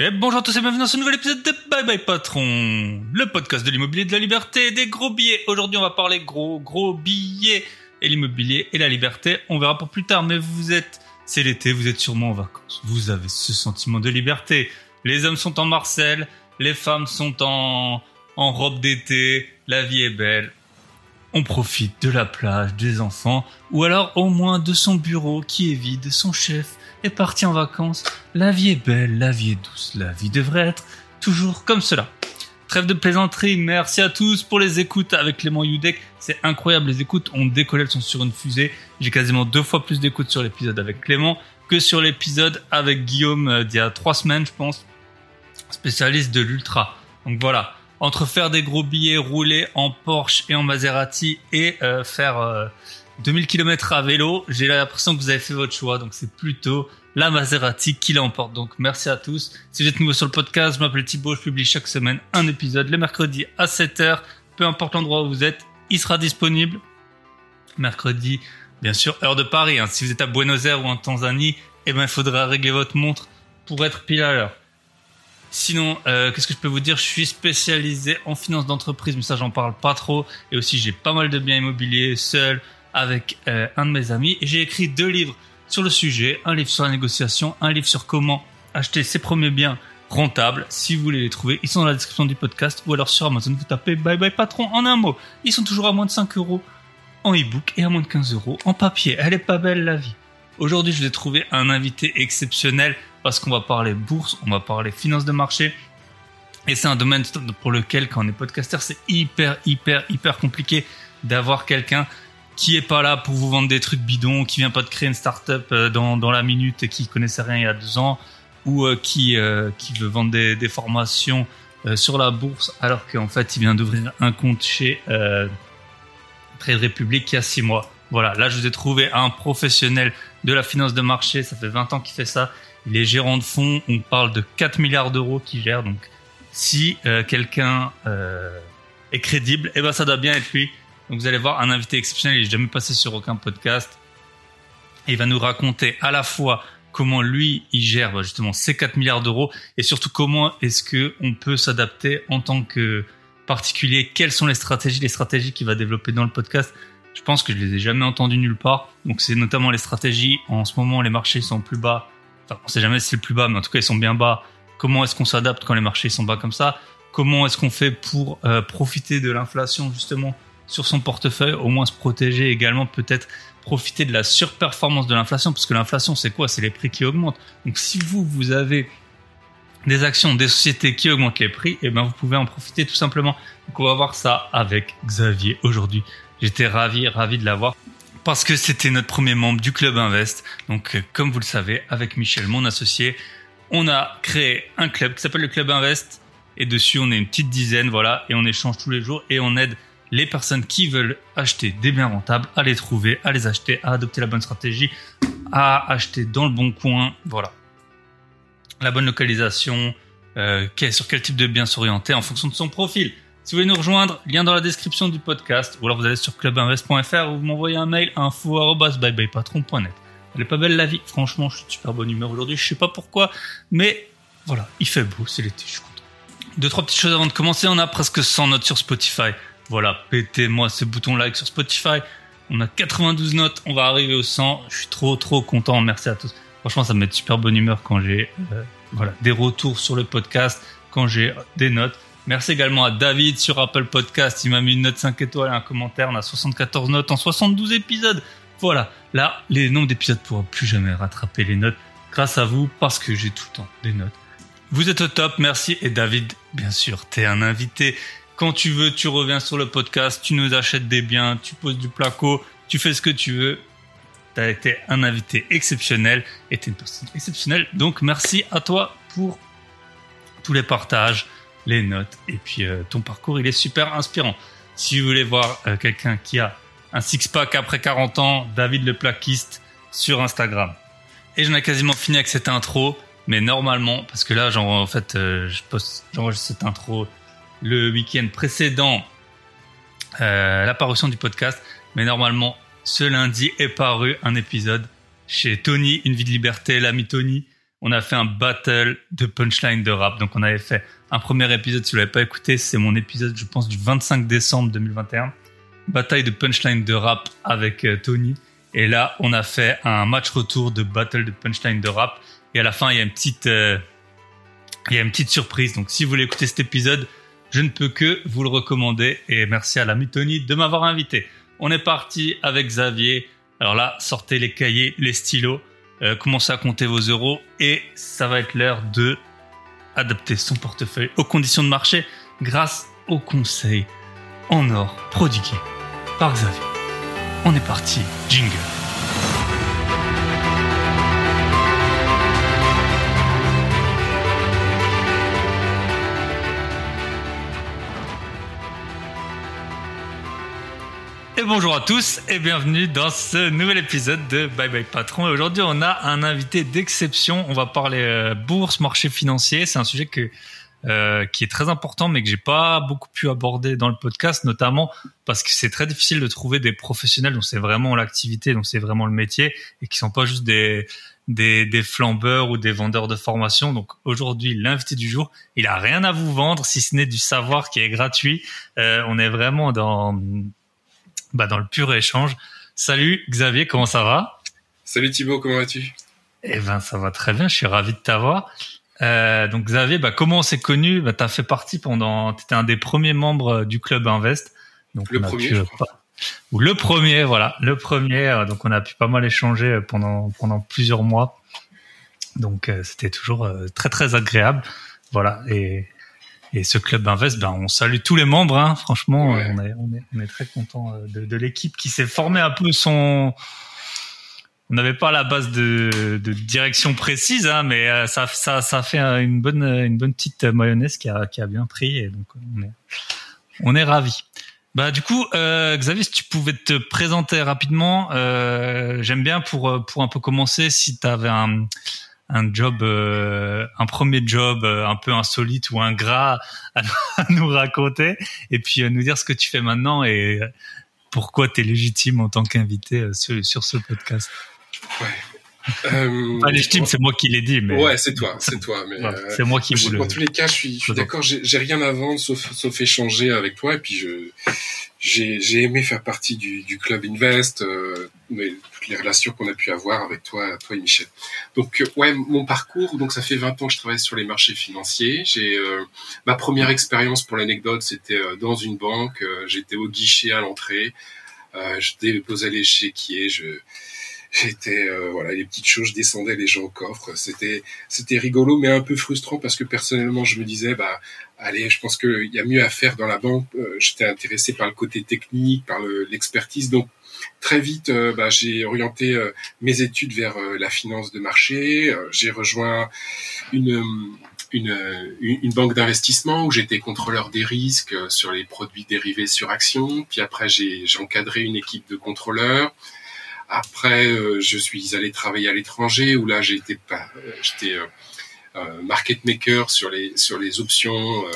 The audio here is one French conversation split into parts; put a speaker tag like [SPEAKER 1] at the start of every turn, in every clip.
[SPEAKER 1] Et bonjour à tous et bienvenue dans ce nouvel épisode de Bye Bye Patron, le podcast de l'immobilier de la liberté et des gros billets. Aujourd'hui, on va parler gros, gros billets et l'immobilier et la liberté. On verra pour plus tard, mais vous êtes, c'est l'été, vous êtes sûrement en vacances. Vous avez ce sentiment de liberté. Les hommes sont en Marcel, les femmes sont en, en robe d'été, la vie est belle. On profite de la plage, des enfants, ou alors au moins de son bureau qui est vide, son chef est parti en vacances. La vie est belle, la vie est douce, la vie devrait être toujours comme cela. Trêve de plaisanterie, merci à tous pour les écoutes avec Clément Yudek. C'est incroyable, les écoutes ont décollé, elles sont sur une fusée. J'ai quasiment deux fois plus d'écoutes sur l'épisode avec Clément que sur l'épisode avec Guillaume euh, d'il y a trois semaines, je pense, spécialiste de l'ultra. Donc voilà, entre faire des gros billets, rouler en Porsche et en Maserati et euh, faire euh, 2000 km à vélo, j'ai l'impression que vous avez fait votre choix. Donc c'est plutôt la Maserati qui l'emporte. Donc merci à tous. Si vous êtes nouveau sur le podcast, je m'appelle Thibaut, je publie chaque semaine un épisode le mercredi à 7h. Peu importe l'endroit où vous êtes, il sera disponible. Mercredi, bien sûr, heure de Paris. Hein. Si vous êtes à Buenos Aires ou en Tanzanie, eh ben, il faudra régler votre montre pour être pile à l'heure. Sinon, euh, qu'est-ce que je peux vous dire? Je suis spécialisé en finance d'entreprise, mais ça j'en parle pas trop. Et aussi j'ai pas mal de biens immobiliers seul avec euh, un de mes amis. J'ai écrit deux livres sur le sujet, un livre sur la négociation, un livre sur comment acheter ses premiers biens rentables. Si vous voulez les trouver, ils sont dans la description du podcast ou alors sur Amazon, vous tapez Bye Bye Patron en un mot. Ils sont toujours à moins de 5 euros en e-book et à moins de 15 euros en papier. Elle est pas belle la vie. Aujourd'hui, je vous ai trouvé un invité exceptionnel parce qu'on va parler bourse, on va parler finance de marché. Et c'est un domaine pour lequel, quand on est podcaster, c'est hyper, hyper, hyper compliqué d'avoir quelqu'un qui est pas là pour vous vendre des trucs bidons, qui vient pas de créer une start-up euh, dans, dans la minute et qui connaissait rien il y a deux ans, ou euh, qui, euh, qui veut vendre des, des formations sur la bourse alors qu'en fait il vient d'ouvrir un compte chez Trade Republic il y a six mois. Voilà, là je vous ai trouvé un professionnel de la finance de marché, ça fait 20 ans qu'il fait ça. Il est gérant de fonds, on parle de 4 milliards d'euros qu'il gère, donc si quelqu'un est crédible, eh ben ça doit bien être lui. Donc vous allez voir un invité exceptionnel, il n'est jamais passé sur aucun podcast. Il va nous raconter à la fois comment lui il gère bah, justement ces 4 milliards d'euros et surtout comment est-ce que on peut s'adapter en tant que particulier, quelles sont les stratégies, les stratégies qu'il va développer dans le podcast? Je pense que je les ai jamais entendues nulle part. Donc c'est notamment les stratégies. En ce moment, les marchés sont plus bas. Enfin, on sait jamais si c'est le plus bas, mais en tout cas, ils sont bien bas. Comment est-ce qu'on s'adapte quand les marchés sont bas comme ça? Comment est-ce qu'on fait pour euh, profiter de l'inflation justement? Sur son portefeuille, au moins se protéger également, peut-être profiter de la surperformance de l'inflation, parce que l'inflation, c'est quoi? C'est les prix qui augmentent. Donc si vous, vous avez des actions, des sociétés qui augmentent les prix, et eh ben vous pouvez en profiter tout simplement. Donc on va voir ça avec Xavier aujourd'hui. J'étais ravi, ravi de l'avoir parce que c'était notre premier membre du club Invest. Donc euh, comme vous le savez, avec Michel, mon associé, on a créé un club qui s'appelle le club Invest et dessus on est une petite dizaine, voilà, et on échange tous les jours et on aide les personnes qui veulent acheter des biens rentables à les trouver, à les acheter, à adopter la bonne stratégie, à acheter dans le bon coin, voilà. La bonne localisation, euh, sur quel type de bien s'orienter en fonction de son profil. Si vous voulez nous rejoindre, lien dans la description du podcast, ou alors vous allez sur clubinvest.fr ou vous m'envoyez un mail info@byebyepatron.net. Elle est pas belle la vie, franchement, je suis de super bonne humeur aujourd'hui, je sais pas pourquoi, mais voilà, il fait beau, c'est l'été, je suis content. Deux, trois petites choses avant de commencer, on a presque 100 notes sur Spotify. Voilà, pétez-moi ce bouton like sur Spotify. On a 92 notes, on va arriver au 100. Je suis trop trop content. Merci à tous. Franchement, ça me met de super bonne humeur quand j'ai euh, voilà des retours sur le podcast, quand j'ai des notes. Merci également à David sur Apple Podcast. Il m'a mis une note 5 étoiles et un commentaire. On a 74 notes en 72 épisodes. Voilà. Là, les nombres d'épisodes pourront plus jamais rattraper les notes grâce à vous parce que j'ai tout le temps des notes. Vous êtes au top. Merci. Et David, bien sûr, t'es un invité. Quand tu veux, tu reviens sur le podcast, tu nous achètes des biens, tu poses du placo, tu fais ce que tu veux. Tu as été un invité exceptionnel et tu es une personne exceptionnelle. Donc merci à toi pour tous les partages, les notes et puis euh, ton parcours, il est super inspirant. Si vous voulez voir euh, quelqu'un qui a un six-pack après 40 ans, David le plaquiste sur Instagram. Et j'en ai quasiment fini avec cette intro, mais normalement, parce que là, genre, en fait, euh, je poste, j'enregistre cette intro le week-end précédent euh, l'apparition du podcast. Mais normalement, ce lundi est paru un épisode chez Tony, Une vie de liberté, l'ami Tony.
[SPEAKER 2] on a fait un battle de punchline de rap. Donc on avait fait un premier épisode, si vous l'avez pas écouté, c'est mon épisode, je pense, du 25 décembre 2021. Bataille de punchline de rap avec euh, Tony. Et là, on a fait un match retour de battle de punchline de rap. Et à la fin, il y a une petite, euh, il y a une petite surprise. Donc si vous voulez écouter cet épisode, je ne peux que vous le recommander. Et merci à l'ami Tony de m'avoir invité. On est parti avec Xavier. Alors là, sortez les cahiers, les stylos. Euh, commencez à compter vos euros et ça va être l'heure de adapter son portefeuille aux conditions de marché grâce aux conseils en or prodigués par Xavier. On est parti, jingle. Et bonjour à tous et bienvenue dans ce nouvel épisode de Bye Bye Patron. Aujourd'hui, on a un invité d'exception. On va parler euh, bourse, marché financier. C'est un sujet que, euh, qui est très important, mais que j'ai pas beaucoup pu aborder dans le podcast, notamment parce que c'est très difficile de trouver des professionnels dont c'est vraiment l'activité, dont c'est vraiment le métier, et qui sont pas juste des des, des flambeurs ou des vendeurs de formation. Donc aujourd'hui, l'invité du jour, il a rien à vous vendre si ce n'est du savoir qui est gratuit. Euh, on est vraiment dans bah, dans le pur échange. Salut Xavier, comment ça va?
[SPEAKER 3] Salut Thibaut, comment vas-tu?
[SPEAKER 2] Eh ben ça va très bien, je suis ravi de t'avoir. Euh, donc Xavier, bah, comment on s'est connu? Bah, Tu as fait partie pendant, tu étais un des premiers membres du club Invest.
[SPEAKER 3] Donc le premier, je crois.
[SPEAKER 2] Ou le premier, voilà, le premier. Euh, donc on a pu pas mal échanger pendant pendant plusieurs mois. Donc euh, c'était toujours euh, très très agréable. Voilà et et ce club Invest, ben, on salue tous les membres. Hein. Franchement, on, est, on, est, on est très content euh, de, de l'équipe qui s'est formée un peu son. On n'avait pas la base de, de direction précise, hein, mais euh, ça, ça, ça fait une bonne, une bonne petite mayonnaise qui a, qui a bien pris. Et donc, on est, on est ravis. Bah, du coup, euh, Xavier, si tu pouvais te présenter rapidement, euh, j'aime bien pour, pour un peu commencer, si tu avais un, un job, euh, un premier job euh, un peu insolite ou ingrat à, à nous raconter, et puis euh, nous dire ce que tu fais maintenant et pourquoi tu es légitime en tant qu'invité sur, sur, ce podcast.
[SPEAKER 3] Ouais.
[SPEAKER 2] Euh, pas légitime, c'est moi qui l'ai dit, mais
[SPEAKER 3] ouais, c'est toi, c'est toi. Mais
[SPEAKER 2] ouais, c'est moi qui
[SPEAKER 3] voulais. Dans tous les cas, je suis, je suis d'accord. J'ai rien à vendre sauf, sauf échanger avec toi, et puis je, j'ai aimé faire partie du, du club Invest, euh, mais toutes les relations qu'on a pu avoir avec toi, toi et Michel. Donc euh, ouais, mon parcours, donc ça fait 20 ans que je travaille sur les marchés financiers. J'ai euh, ma première expérience pour l'anecdote, c'était euh, dans une banque. J'étais au guichet à l'entrée, je déposais les chéquiers, je j'étais voilà les petites choses je descendais les gens au coffre c'était c'était rigolo mais un peu frustrant parce que personnellement je me disais bah allez, je pense qu'il y a mieux à faire dans la banque. Euh, J'étais intéressé par le côté technique, par l'expertise. Donc, très vite, euh, bah, j'ai orienté euh, mes études vers euh, la finance de marché. j'ai rejoint une, une, une banque d'investissement où j'étais contrôleur des risques sur les produits dérivés sur action. Puis après, j'ai encadré une équipe de contrôleurs. Après, je suis allé travailler à l'étranger où là, j'étais pas, j'étais euh, market maker sur les sur les options euh,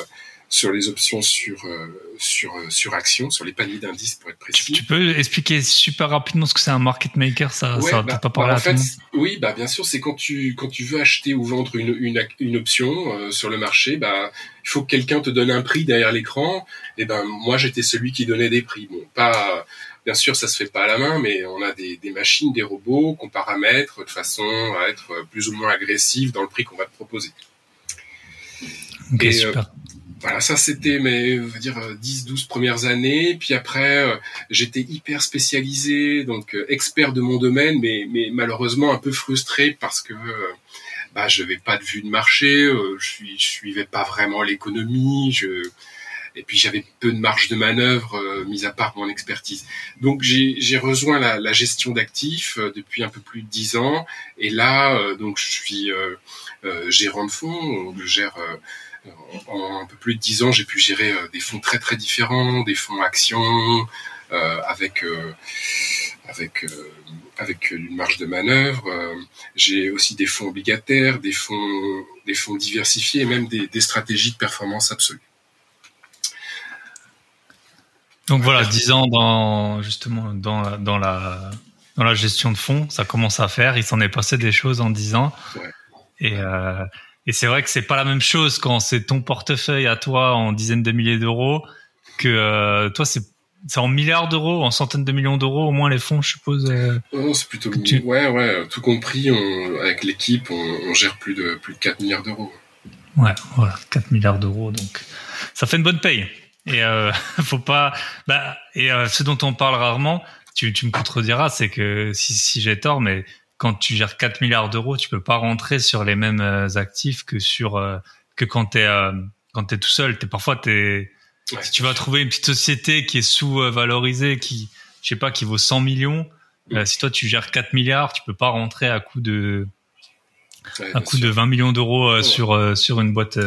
[SPEAKER 3] sur les options sur euh, sur sur action, sur les paniers d'indices pour être précis.
[SPEAKER 2] Tu peux expliquer super rapidement ce que c'est un market maker, ça
[SPEAKER 3] ouais,
[SPEAKER 2] ça
[SPEAKER 3] bah,
[SPEAKER 2] pas parler
[SPEAKER 3] bah, en fait, Oui, bah bien sûr, c'est quand tu quand tu veux acheter ou vendre une une, une option euh, sur le marché, bah il faut que quelqu'un te donne un prix derrière l'écran. Et ben moi j'étais celui qui donnait des prix. Bon, pas Bien sûr, ça se fait pas à la main, mais on a des, des machines, des robots qu'on paramètre de façon à être plus ou moins agressif dans le prix qu'on va te proposer.
[SPEAKER 2] Okay, Et, super. Euh,
[SPEAKER 3] voilà, ça c'était mes, on va dire, 10-12 premières années. Puis après, euh, j'étais hyper spécialisé, donc euh, expert de mon domaine, mais, mais malheureusement un peu frustré parce que bah, je n'avais pas de vue de marché, je, suis, je suivais pas vraiment l'économie, je et puis j'avais peu de marge de manœuvre, euh, mis à part mon expertise. Donc j'ai rejoint la, la gestion d'actifs euh, depuis un peu plus de dix ans, et là euh, donc je suis euh, gérant de fonds, je gère en un peu plus de dix ans, j'ai pu gérer des fonds très très différents, des fonds actions avec avec avec une marge de manœuvre. j'ai aussi des fonds obligataires, des fonds des fonds diversifiés, et même des, des stratégies de performance absolue.
[SPEAKER 2] Donc voilà, 10 ans dans justement dans la, dans la dans la gestion de fonds, ça commence à faire. Il s'en est passé des choses en 10 ans.
[SPEAKER 3] Ouais.
[SPEAKER 2] Et, euh, et c'est vrai que c'est pas la même chose quand c'est ton portefeuille à toi en dizaines de milliers d'euros que euh, toi c'est c'est en milliards d'euros, en centaines de millions d'euros au moins les fonds, je suppose. Euh,
[SPEAKER 3] non, c'est plutôt ouais ouais, tout compris, on, avec l'équipe, on, on, gère plus de plus de 4 milliards d'euros.
[SPEAKER 2] Ouais, voilà, 4 milliards d'euros, donc ça fait une bonne paye. Et euh, faut pas. Bah, et euh, ce dont on parle rarement, tu, tu me contrediras, c'est que si, si j'ai tort, mais quand tu gères 4 milliards d'euros, tu peux pas rentrer sur les mêmes euh, actifs que sur euh, que quand t'es euh, quand t'es tout seul. T'es parfois t'es si tu vas trouver une petite société qui est sous-valorisée, qui je sais pas, qui vaut 100 millions. si toi tu gères 4 milliards, tu peux pas rentrer à coup de à coup de 20 millions d'euros sur sur une boîte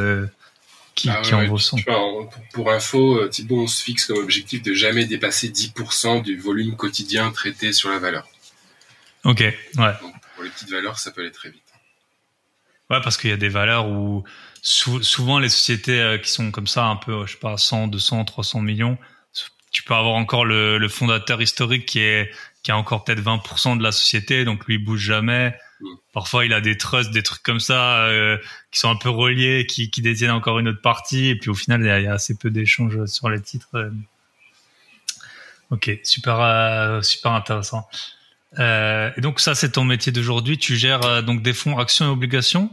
[SPEAKER 2] qui, ah qui en vaut 100.
[SPEAKER 3] pour, pour, info, Thibaut, on se fixe comme objectif de jamais dépasser 10% du volume quotidien traité sur la valeur.
[SPEAKER 2] Ok, ouais.
[SPEAKER 3] pour les petites valeurs, ça peut aller très vite.
[SPEAKER 2] Ouais, parce qu'il y a des valeurs où souvent les sociétés euh, qui sont comme ça, un peu, je sais pas, 100, 200, 300 millions, tu peux avoir encore le, le fondateur historique qui est qui a encore peut-être 20% de la société, donc lui bouge jamais. Parfois il a des trusts, des trucs comme ça euh, qui sont un peu reliés, qui, détiennent encore une autre partie, et puis au final il y a, assez peu d'échanges sur les titres. Ok, super, euh, super intéressant. Euh, et donc ça, c'est ton métier d'aujourd'hui. Tu gères euh, donc des fonds actions et obligations?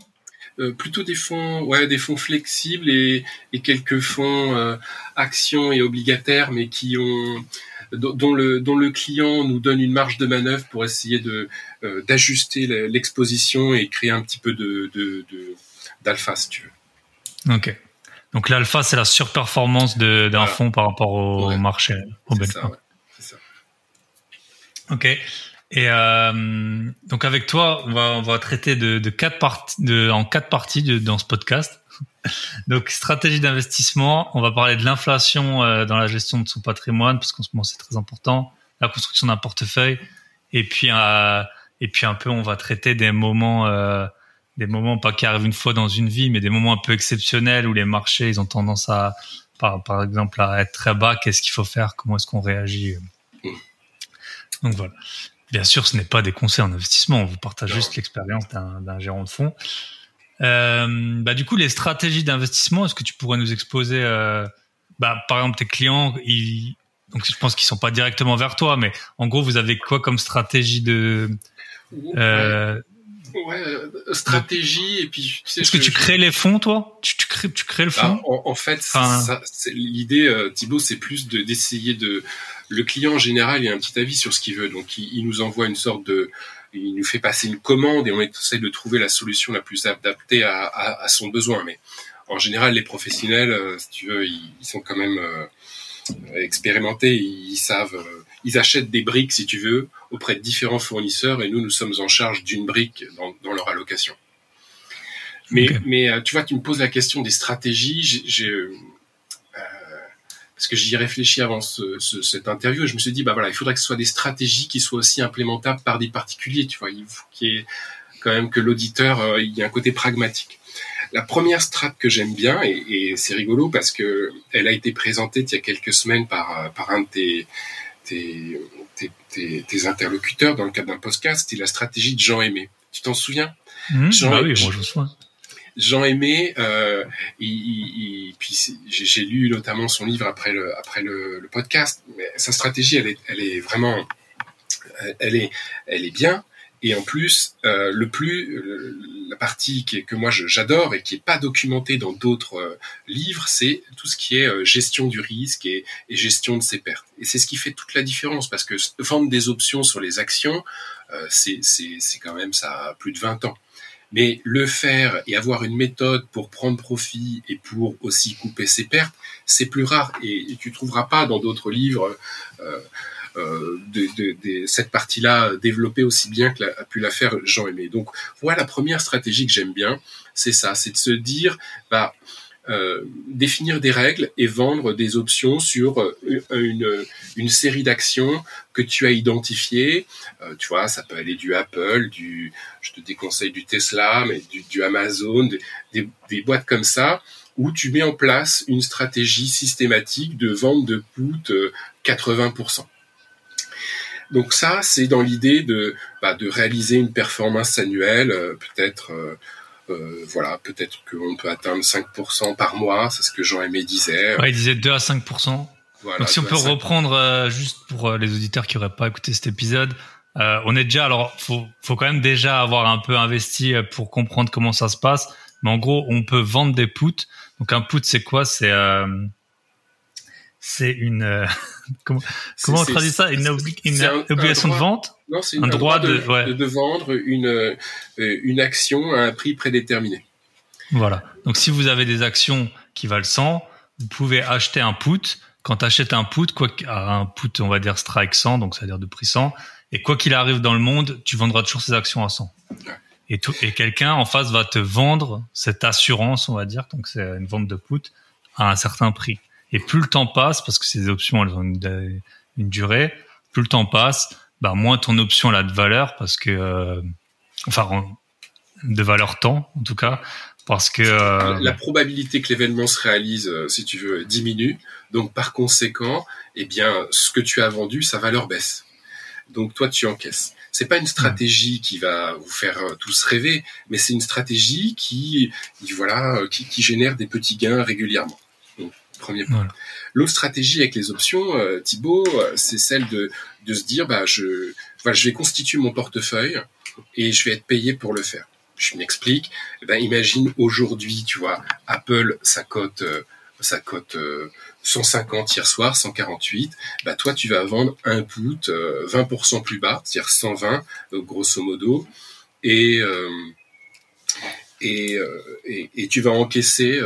[SPEAKER 3] Euh, plutôt des fonds, ouais, des fonds flexibles et, quelques fonds euh, actions et obligataires, mais qui ont dont le dont le client nous donne une marge de manœuvre pour essayer de euh, d'ajuster l'exposition et créer un petit peu de d'alpha, si tu
[SPEAKER 2] veux. Ok. Donc l'alpha, c'est la surperformance d'un fonds par rapport au, marché. Au
[SPEAKER 3] c'est ça, ouais. ça.
[SPEAKER 2] Ok. Et euh, donc avec toi, on va, on va traiter de, de quatre parties, en quatre parties dans ce podcast. donc stratégie d'investissement, on va parler de l'inflation euh, dans la gestion de son patrimoine parce qu'en ce moment c'est très important, la construction d'un portefeuille, et puis euh, et puis un peu on va traiter des moments, euh, des moments pas qui arrivent une fois dans une vie, mais des moments un peu exceptionnels où les marchés ils ont tendance à, par, par exemple, à être très bas. Qu'est-ce qu'il faut faire? Comment est-ce qu'on réagit? Donc voilà. Bien sûr, ce n'est pas des conseils en investissement. On vous partage juste l'expérience d'un gérant de fonds. Euh, bah, du coup, les stratégies d'investissement, est-ce que tu pourrais nous exposer, euh, bah, par exemple, tes clients, ils, donc je pense qu'ils sont pas directement vers toi, mais en gros, vous avez quoi comme stratégie de
[SPEAKER 3] euh, ouais, stratégie et puis.
[SPEAKER 2] Est-ce que, tu crées les fonds, toi? Tu, tu, crées, tu crées le bah,
[SPEAKER 3] fonds en, fait, l'idée, euh, Thibaut, c'est plus d'essayer de le client en général, il a un petit avis sur ce qu'il veut, donc il, nous envoie une sorte de, il nous fait passer une commande et on essaie de trouver la solution la plus adaptée à, son besoin. Mais en général, les professionnels, euh, si tu veux, ils, sont quand même euh, expérimentés, ils savent, euh, ils achètent des briques, si tu veux, auprès de différents fournisseurs et nous, nous sommes en charge d'une brique dans, leur allocation. Mais, mais tu vois, tu me poses la question des stratégies. J'ai parce que j'y ai réfléchi avant ce, ce, cette interview et je me suis dit bah voilà il faudrait que ce soit des stratégies qui soient aussi implémentables par des particuliers tu vois. Il faut qu'il y ait quand même que l'auditeur euh, il y ait un côté pragmatique. La première strate que j'aime bien et, et c'est rigolo parce que elle a été présentée il y a quelques semaines par euh, par un de tes tes, tes, tes, interlocuteurs dans le cadre d'un podcast c'était la stratégie de Jean Aimé tu t'en souviens?
[SPEAKER 2] Mmh, Jean, bah oui, moi je me souviens
[SPEAKER 3] Jean Aimé, euh, il, puis j'ai lu notamment son livre après le après le, podcast. Mais sa stratégie, elle est, elle est vraiment, elle est, elle est bien. Et en plus, euh, le plus, la partie qui est, que moi j'adore et qui est pas documentée dans d'autres euh, livres, c'est tout ce qui est euh, gestion du risque et, et, gestion de ses pertes. Et c'est ce qui fait toute la différence parce que vendre des options sur les actions, euh, c'est quand même ça plus de 20 ans. Mais le faire et avoir une méthode pour prendre profit et pour aussi couper ses pertes, c'est plus rare et tu trouveras pas dans d'autres livres euh, euh, de, de, de, cette partie-là développée aussi bien que a pu la faire Jean Aimé. Donc voilà la première stratégie que j'aime bien, c'est ça, c'est de se dire bah euh, définir des règles et vendre des options sur euh, une, une série d'actions que tu as identifiées. Euh, tu vois, ça peut aller du Apple, du, je te déconseille du Tesla, mais du, du Amazon, des, des, boîtes comme ça, où tu mets en place une stratégie systématique de vente de put 80%. Donc ça, c'est dans l'idée de, bah, de réaliser une performance annuelle, peut-être Euh, voilà, peut-être qu'on peut atteindre 5% par mois, c'est ce que Jean-Aimé disait.
[SPEAKER 2] Ouais, il disait 2 à 5%. Voilà, Donc si on peut reprendre euh, juste pour euh, les auditeurs qui n'auraient pas écouté cet épisode, on est déjà alors faut faut quand même déjà avoir un peu investi pour comprendre comment ça se passe. Mais en gros, on peut vendre des puts. Donc un put c'est quoi? C'est c'est une comment, comment on traduit ça? Une, obligation de vente?
[SPEAKER 3] Non, c'est un, droit, de, de, vendre une, euh, une action à un prix prédéterminé.
[SPEAKER 2] Voilà. Donc si vous avez des actions qui valent 100, vous pouvez acheter un put. Quand tu achètes un put, quoi un put, on va dire strike 100, donc c'est-à-dire de prix 100, et quoi qu'il arrive dans le monde, tu vendras toujours ces actions à 100. Et, tout, et quelqu'un en face va te vendre cette assurance, on va dire, donc c'est une vente de put à un certain prix. Et plus le temps passe, parce que ces options, elles ont une, durée, plus le temps passe, bah, moins ton option a de valeur, parce que, euh, enfin, de valeur temps, en tout cas, parce que
[SPEAKER 3] euh, la probabilité que l'événement se réalise, euh, si tu veux, diminue. Donc par conséquent, eh bien, ce que tu as vendu, sa valeur baisse. Donc toi, tu encaisses. C'est pas une stratégie qui va vous faire tous rêver, mais c'est une stratégie qui, voilà, qui, qui génère des petits gains régulièrement. Premier point. L'autre stratégie avec les options, euh, Thibaut, euh, c'est celle de, de se dire, bah, je, voilà, je vais constituer mon portefeuille et je vais être payé pour le faire. Je m'explique. Eh ben, imagine aujourd'hui, tu vois, Apple, sa cote, euh, sa cote 150 hier soir, 148. Bah, toi, tu vas vendre un put 20% plus bas, c'est-à-dire 120, grosso modo. Et, et, et, et, tu vas encaisser,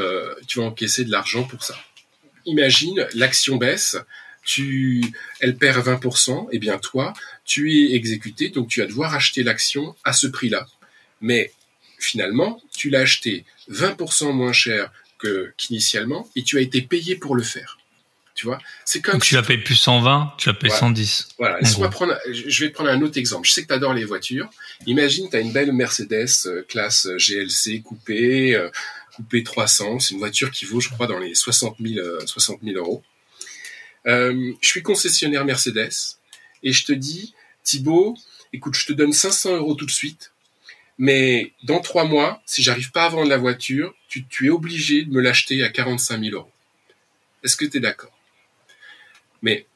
[SPEAKER 3] tu vas encaisser de l'argent pour ça imagine, l'action baisse, tu, elle perd 20%, et bien toi, tu es exécuté, donc tu vas devoir acheter l'action à ce prix-là. Mais finalement, tu l'as acheté 20% moins cher que qu'initialement, et tu as été payé pour le faire. Tu vois,
[SPEAKER 2] c'est comme. Donc tu l'as payé plus 120, tu l'as payé 110.
[SPEAKER 3] Voilà. Laisse-moi prendre. Je vais te prendre un autre exemple. Je sais que tu adores les voitures. Imagine, tu as une belle Mercedes euh, classe euh, GLC coupée, euh, coupé 300. C'est une voiture qui vaut, je crois, dans les 60 000, 60 000 euros. Euh, je suis concessionnaire Mercedes et je te dis, Thibaut, écoute, je te donne 500 euros tout de suite, mais dans trois mois, si j'arrive pas à vendre la voiture, tu, es obligé de me l'acheter à 45 000 euros. Est-ce que tu es d'accord? Mais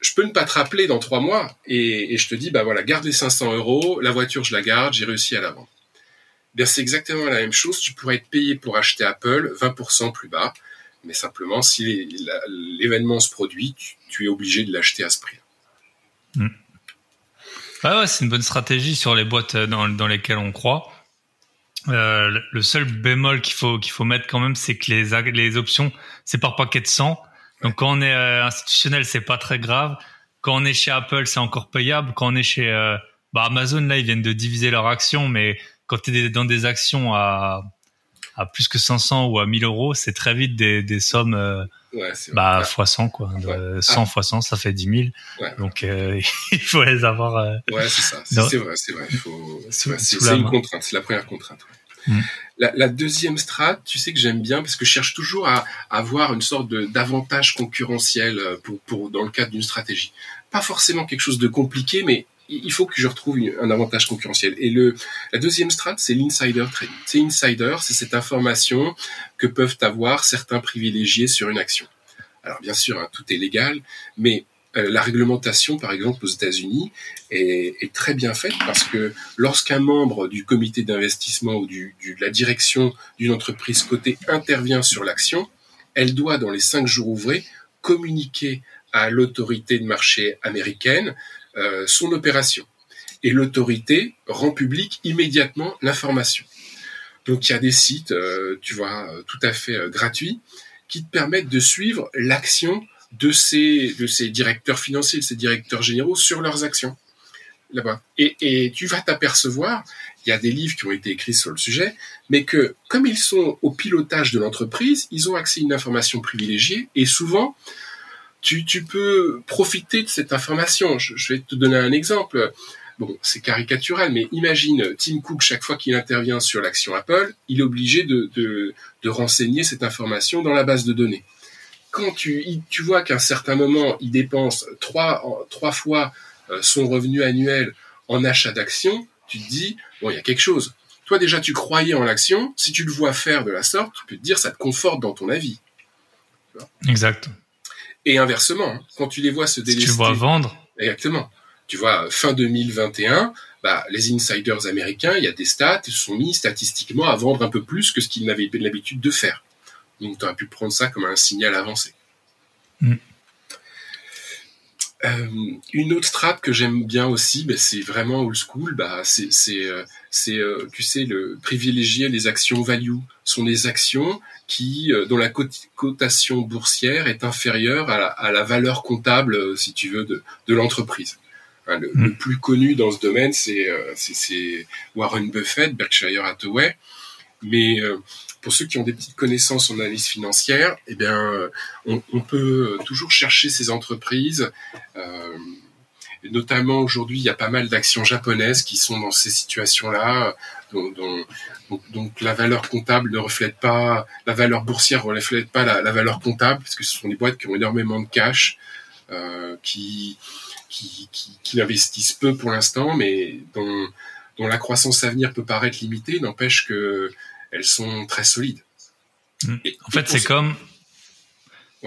[SPEAKER 3] je peux ne pas te rappeler dans trois mois et, et, je te dis, bah voilà, garde les 500 euros, la voiture je la garde, j'ai réussi à la vendre c'est exactement la même chose. Tu pourrais être payé pour acheter Apple 20% plus bas, mais simplement si l'événement se produit, tu, es obligé de l'acheter à ce prix.
[SPEAKER 2] Hmm. Ah ouais, c'est une bonne stratégie sur les boîtes euh, dans, lesquelles on croit. Euh, le seul bémol qu'il faut qu'il faut mettre quand même, c'est que les les options c'est par paquet de 100. Donc quand on est euh, institutionnel, c'est pas très grave. Quand on est chez Apple, c'est encore payable. Quand on est chez bah, Amazon, là, ils viennent de diviser leurs actions, mais quand tu es dans des actions à, à plus que 500 ou à 1000 euros, c'est très vite des, des sommes euh, ouais, bah, fois 100 quoi. 100 ah. fois 100, ça fait 10 000. Donc euh, il faut les avoir. Euh,
[SPEAKER 3] ouais, c'est ça. C'est vrai, c'est vrai. C'est une contrainte. C'est la première contrainte. Mm. La, la, deuxième strat, tu sais que j'aime bien parce que je cherche toujours à, à avoir une sorte d'avantage concurrentiel pour, pour dans le cadre d'une stratégie. Pas forcément quelque chose de compliqué, mais il faut que je retrouve un avantage concurrentiel. Et le, la deuxième strate, c'est l'insider trading. C'est insider, c'est cette information que peuvent avoir certains privilégiés sur une action. Alors bien sûr, hein, tout est légal, mais euh, la réglementation, par exemple, aux États-Unis, est, est, très bien faite parce que lorsqu'un membre du comité d'investissement ou du, du, de la direction d'une entreprise cotée intervient sur l'action, elle doit, dans les cinq jours ouvrés, communiquer à l'autorité de marché américaine euh, son opération. Et l'autorité rend public immédiatement l'information. Donc il y a des sites, euh, tu vois, euh, tout à fait gratuits, qui te permettent de suivre l'action de ces, de ces directeurs financiers, de ces directeurs généraux sur leurs actions là-bas. Et tu vas t'apercevoir, il y a des livres qui ont été écrits sur le sujet, mais que comme ils sont au pilotage de l'entreprise, ils ont accès à une information privilégiée et souvent tu, peux profiter de cette information. Je, vais te donner un exemple. Bon, c'est caricatural, mais imagine Tim Cook, chaque fois qu'il intervient sur l'action Apple, il est obligé de, renseigner cette information dans la base de données. Quand tu, vois qu'à un certain moment, il dépense trois, trois fois euh, son revenu annuel en achat d'actions, tu te dis, bon, il y a quelque chose. toi déjà tu croyais en l'action, si tu le vois faire de la sorte, tu peux te dire ça te conforte dans ton avis.
[SPEAKER 2] Exact.
[SPEAKER 3] Et inversement, hein, quand tu les vois se délester...
[SPEAKER 2] Si tu vois vendre.
[SPEAKER 3] Exactement. Tu vois, fin 2021, bah, les insiders américains, il y a des stats, ils se sont mis statistiquement à vendre un peu plus que ce qu'ils n'avaient l'habitude de faire. Donc tu aurais pu prendre ça comme un signal avancé. Mm. Euh, une autre strat que j'aime bien aussi, bah, c'est vraiment old school. Bah, c'est, c'est, euh, c'est, euh, tu sais, le privilégier les actions value sont des actions qui, dont la cotation boursière est inférieure à la, valeur comptable, si tu veux, de, de l'entreprise. Hein, le, le, mm. plus connu dans ce domaine, c'est, c'est, Warren Buffett, Berkshire Hathaway. Mais pour ceux qui ont des petites connaissances en analyse financière, eh bien, euh, on, peut toujours chercher ces entreprises. Euh, notamment aujourd'hui, il y a pas mal d'actions japonaises qui sont dans ces situations-là, donc, la valeur comptable ne reflète pas, la valeur boursière ne reflète pas la, valeur comptable, parce que ce sont des boîtes qui ont énormément de cash, euh, qui, qui, qui, investissent peu pour l'instant, mais dont, dont la croissance à venir peut paraître limitée, n'empêche que elles sont très solides.
[SPEAKER 2] Hmm. en fait, c'est comme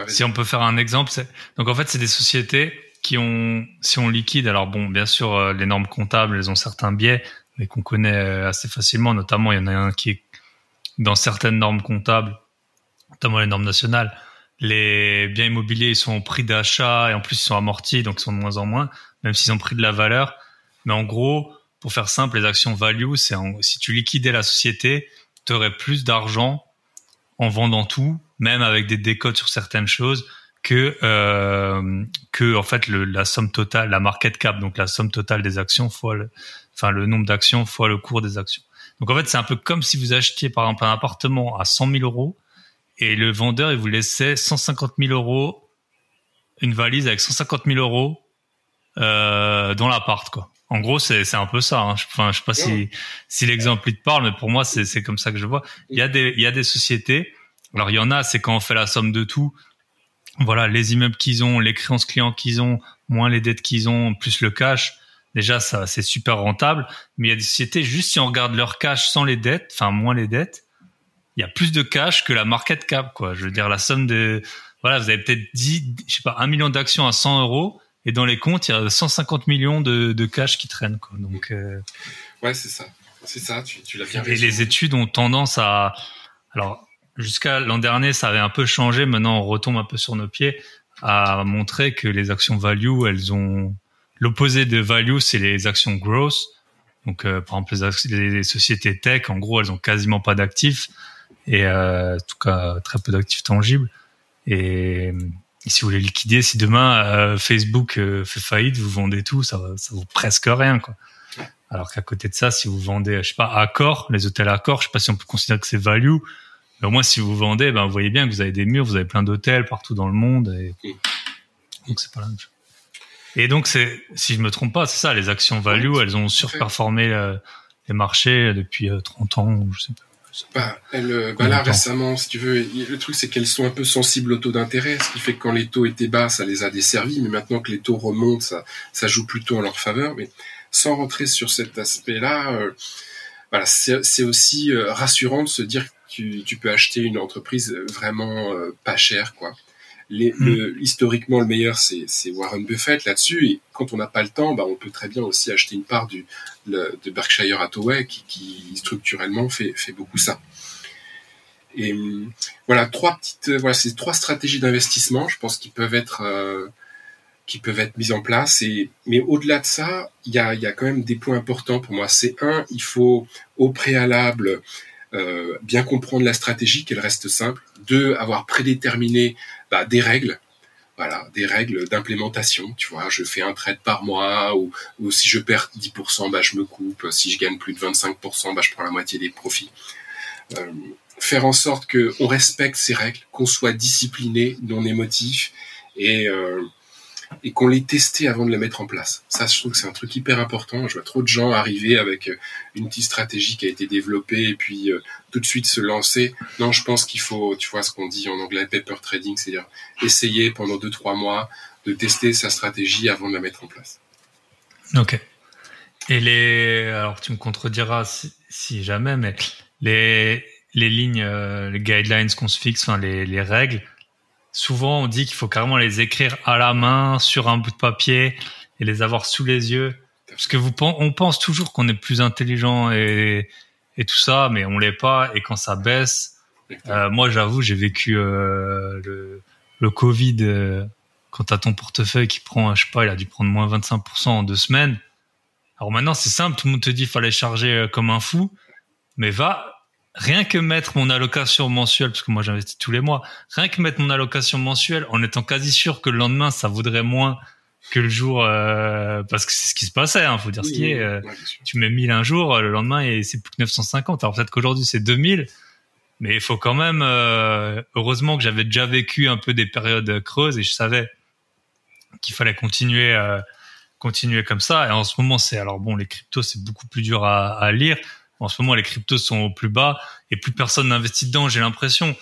[SPEAKER 2] si on peut faire un exemple. Donc en fait, c'est des sociétés qui ont, si on liquide, alors bon, bien sûr, euh, les normes comptables, elles ont certains biais, mais qu'on connaît euh, assez facilement. Notamment, il y en a un qui est dans certaines normes comptables, notamment les normes nationales. Les biens immobiliers, ils sont au prix d'achat et en plus ils sont amortis, donc ils sont de moins en moins, même s'ils ont pris de la valeur. Mais en gros, pour faire simple, les actions value, c'est si tu liquidais la société, plus d'argent en vendant tout, même avec des décotes sur certaines choses, que euh, que en fait la somme totale, la market cap, donc la somme totale des actions fois le, enfin le nombre d'actions fois le cours des actions. Donc en fait c'est un peu comme si vous achetiez par exemple un appartement à 100 000 euros et le vendeur il vous laissait 150 000 euros, une valise avec 150 000 euros euh, dans l'appart quoi. En gros, c'est un peu ça. Hein. Enfin, je sais pas si, si l'exemple te parle, mais pour moi, c'est comme ça que je vois. Il y a des, il y a des sociétés. Alors, il y en a, c'est quand on fait la somme de tout. Voilà, les immeubles qu'ils ont, les créances clients qu'ils ont, moins les dettes qu'ils ont, plus le cash. Déjà, ça, c'est super rentable. Mais il y a des sociétés, juste si on regarde leur cash sans les dettes, enfin, moins les dettes, il y a plus de cash que la market cap, quoi. Je veux dire, la somme de, voilà, vous avez peut-être dit, je sais pas, un million d'actions à 100 euros et dans les comptes, il y a 150 millions de, de cash qui traînent. Quoi. Donc, euh...
[SPEAKER 3] ouais, c'est ça. C'est ça, tu, tu l'as bien
[SPEAKER 2] Et les études ont tendance à... Alors, jusqu'à l'an dernier, ça avait un peu changé. Maintenant, on retombe un peu sur nos pieds à montrer que les actions value, elles ont... L'opposé de value, c'est les actions growth. Donc, euh, par exemple, les, les, sociétés tech, en gros, elles ont quasiment pas d'actifs et euh, en tout cas très peu d'actifs tangibles. Et et si vous voulez liquider, si demain euh, Facebook euh, fait faillite, vous vendez tout, ça, ça vaut presque rien, quoi. Alors qu'à côté de ça, si vous vendez, je sais pas, Accor, les hôtels Accor, je sais pas si on peut considérer que c'est value, mais au moins si vous vendez, ben vous voyez bien que vous avez des murs, vous avez plein d'hôtels partout dans le monde, et donc c'est pas la même chose. Et donc c'est, si je me trompe pas, c'est ça, les actions value, elles ont surperformé euh, les marchés depuis 30 ans, je sais pas.
[SPEAKER 3] Bah, elle, euh, bah là récemment, si tu veux, le truc c'est qu'elles sont un peu sensibles au taux d'intérêt, ce qui fait que quand les taux étaient bas, ça les a desservis, mais maintenant que les taux remontent, ça, ça joue plutôt en leur faveur. Mais sans rentrer sur cet aspect-là, euh, voilà, c'est aussi euh, rassurant de se dire que tu, tu, peux acheter une entreprise vraiment pas chère, quoi. Les, hmm. le, historiquement, le meilleur, c'est Warren Buffett là-dessus. Et quand on n'a pas le temps, bah, on peut très bien aussi acheter une part du, de Berkshire Hathaway qui, qui structurellement fait, fait beaucoup ça. Et voilà trois petites, voilà ces trois stratégies d'investissement, je pense qu'ils peuvent être euh, qui peuvent être mises en place. Et mais au-delà de ça, il y a, y a quand même des points importants pour moi. C'est un, il faut au préalable euh, bien comprendre la stratégie, qu'elle reste simple. Deux, avoir prédéterminé bah, des règles voilà, des règles d'implémentation. Tu vois, je fais un trade par mois ou, ou si je perds 10%, bah, je me coupe. Si je gagne plus de 25%, bah, je prends la moitié des profits. Euh, faire en sorte que on respecte ces règles, qu'on soit discipliné, non émotif et euh, et qu'on l'ait testé avant de les mettre en place. Ça, je trouve que c'est un truc hyper important. Je vois trop de gens arriver avec euh, une petite stratégie qui a été développée et puis euh, tout de suite se lancer. Non, je pense qu'il faut, tu vois, ce qu'on dit en anglais paper trading, c'est-à-dire essayer pendant deux trois mois de tester sa stratégie avant de la mettre en place.
[SPEAKER 2] Ok. Et les, alors tu me contrediras, si jamais, mais les, les lignes, euh, les guidelines qu'on se fixe, enfin les, les règles, souvent on dit qu'il faut carrément les écrire à la main sur un bout de papier et les avoir sous les yeux. Parce que vous, on pense toujours qu'on est plus intelligent et, et tout ça, mais on l'est pas. Et quand ça baisse, euh, moi j'avoue, j'ai vécu euh, le, le Covid. Euh, quand t'as ton portefeuille qui prend, je sais pas, il a dû prendre moins 25% en deux semaines. Alors maintenant c'est simple, tout le monde te dit qu'il fallait charger euh, comme un fou, mais va rien que mettre mon allocation mensuelle, parce que moi j'investis tous les mois, rien que mettre mon allocation mensuelle en étant quasi sûr que le lendemain ça vaudrait moins que le jour, euh, parce que c'est ce qui se passait, hein, faut dire ce qui est. Euh, tu mets 1000 un jour, le lendemain et c'est plus que 950. Alors peut-être qu'aujourd'hui c'est 2000, mais il faut quand même. Euh, heureusement que j'avais déjà vécu un peu des périodes creuses et je savais qu'il fallait continuer, continuer comme ça. Et en ce moment c'est alors bon, les cryptos c'est beaucoup plus dur à, à lire en ce moment, les cryptos sont au plus bas et plus personne n'investit dedans, j'ai l'impression.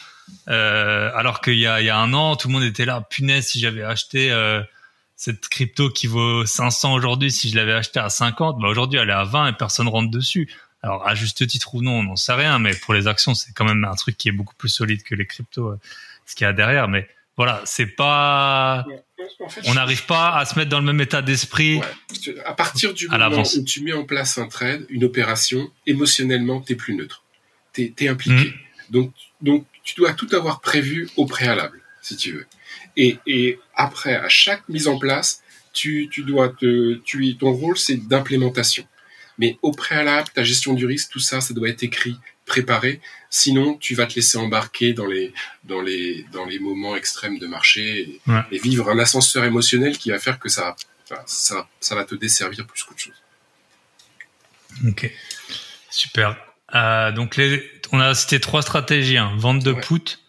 [SPEAKER 2] Euh, alors qu'il y a, il y a un an, tout le monde était là, punaise, si j'avais acheté euh, cette crypto qui vaut 500 aujourd'hui, si je l'avais acheté à 50, bah aujourd'hui elle est à 20 et personne rentre dessus. Alors à juste titre ou non, on n'en sait rien, mais pour les actions, c'est quand même un truc qui est beaucoup plus solide que les cryptos, euh, ce qu'il y a derrière. Mais voilà, c'est pas. on n'arrive pas à se mettre dans le même état d'esprit.
[SPEAKER 3] À partir du moment où tu mets en place un trade, une opération, émotionnellement, t'es plus neutre. T'es es impliqué. Mhm. Donc, donc, tu dois tout avoir prévu au préalable, si tu veux. Et, et après, à chaque mise en place, tu, tu dois te, tu, ton rôle, c'est d'implémentation. Mais au préalable, ta gestion du risque, tout ça, ça doit être écrit, préparé. Sinon, tu vas te laisser embarquer dans les, dans les, dans les moments extrêmes de marché et, vivre un ascenseur émotionnel qui va faire que ça, ça, ça va te desservir plus qu'autre chose.
[SPEAKER 2] Ok, super. Euh, donc, les, on a cité trois stratégies hein. vente de put.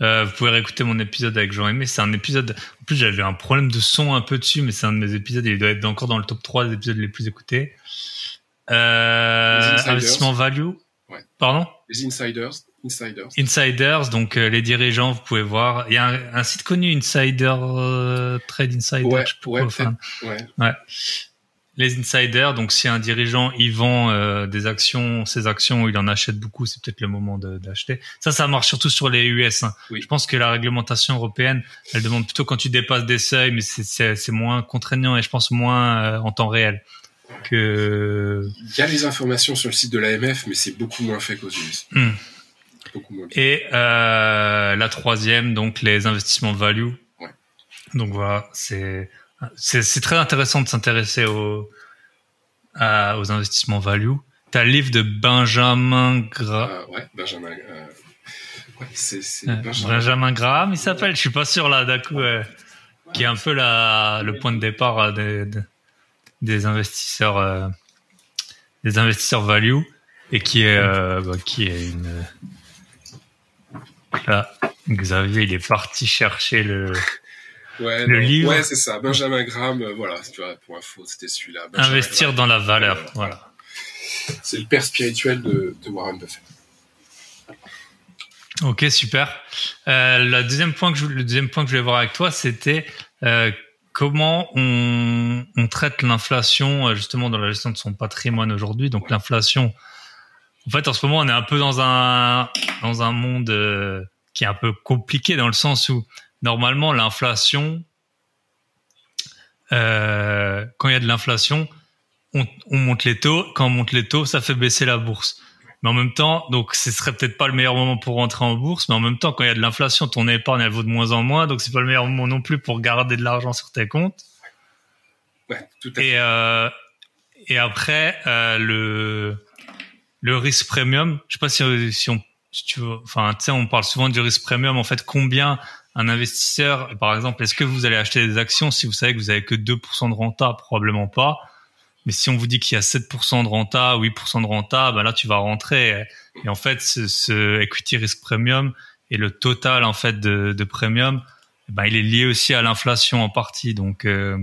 [SPEAKER 2] Euh, vous pouvez réécouter mon épisode avec Jean-Aimé. C'est un épisode. En plus, j'avais un problème de son un peu dessus, mais c'est un de mes épisodes. Il doit être encore dans le top 3 des épisodes les plus écoutés. Euh, investissement value. Pardon?
[SPEAKER 3] Les insiders. Insiders.
[SPEAKER 2] Insiders, donc euh, les dirigeants, vous pouvez voir. Il y a un, site connu, Insider euh, Trade Insider.
[SPEAKER 3] Ouais,
[SPEAKER 2] je ouais, ouais. Les insiders, donc si un dirigeant il vend euh, des actions, ses actions, il en achète beaucoup, c'est peut-être le moment d'acheter. Ça, ça marche surtout sur les US. Hein. Je pense que la réglementation européenne, elle demande plutôt quand tu dépasses des seuils, mais c'est moins contraignant et je pense moins en temps réel que.
[SPEAKER 3] Il y a les informations sur le site de l'AMF, mais c'est beaucoup moins fait qu'aux US.
[SPEAKER 2] Hmm. Et euh, la troisième, donc les investissements value. Ouais. Donc voilà, c'est c'est très intéressant de s'intéresser aux aux investissements value. T'as le livre de Benjamin Graham.
[SPEAKER 3] Euh, ouais, Benjamin. Euh, ouais,
[SPEAKER 2] Benjamin. Benjamin Graham, il s'appelle. Je suis pas sûr là, d'un coup, qui est un peu la le point de départ des, des investisseurs euh, des investisseurs value et qui est euh, bah, qui est une là Xavier il est parti chercher le le livre.
[SPEAKER 3] Ouais c'est ça. Benjamin Graham euh, voilà tu vois pour info c'était celui-là.
[SPEAKER 2] Investir dans la valeur voilà.
[SPEAKER 3] C'est le père spirituel de, de Warren Buffett.
[SPEAKER 2] Ok, super. Euh, le deuxième point que je, le deuxième point que je voulais voir avec toi, c'était euh, comment on, traite l'inflation euh, justement dans la gestion de son patrimoine aujourd'hui. Donc l'inflation, en fait, en ce moment, on est un peu dans un dans un monde euh, qui est un peu compliqué dans le sens où normalement l'inflation, euh, quand il y a de l'inflation, on, on monte les taux. Quand on monte les taux, ça fait baisser la bourse. Mais en même temps, donc ce serait peut-être pas le meilleur moment pour rentrer en bourse, mais en même temps, quand il y a de l'inflation, ton épargne elle vaut de moins en moins, donc c'est pas le meilleur moment non plus pour garder de l'argent sur tes comptes.
[SPEAKER 3] Ouais, tout à fait.
[SPEAKER 2] Et euh, et après euh, le le risque premium, je sais pas si si on si tu veux, enfin tu sais, on parle souvent du risque premium. En fait, combien un investisseur, par exemple, est-ce que vous allez acheter des actions si vous savez que vous avez que 2% de renta? Probablement pas. Mais si on vous dit qu'il y a 7% de renta, 8% de renta, ben là tu vas rentrer. Et en fait, ce, equity risk premium et le total en fait de, de premium, ben il est lié aussi à l'inflation en partie. Donc euh,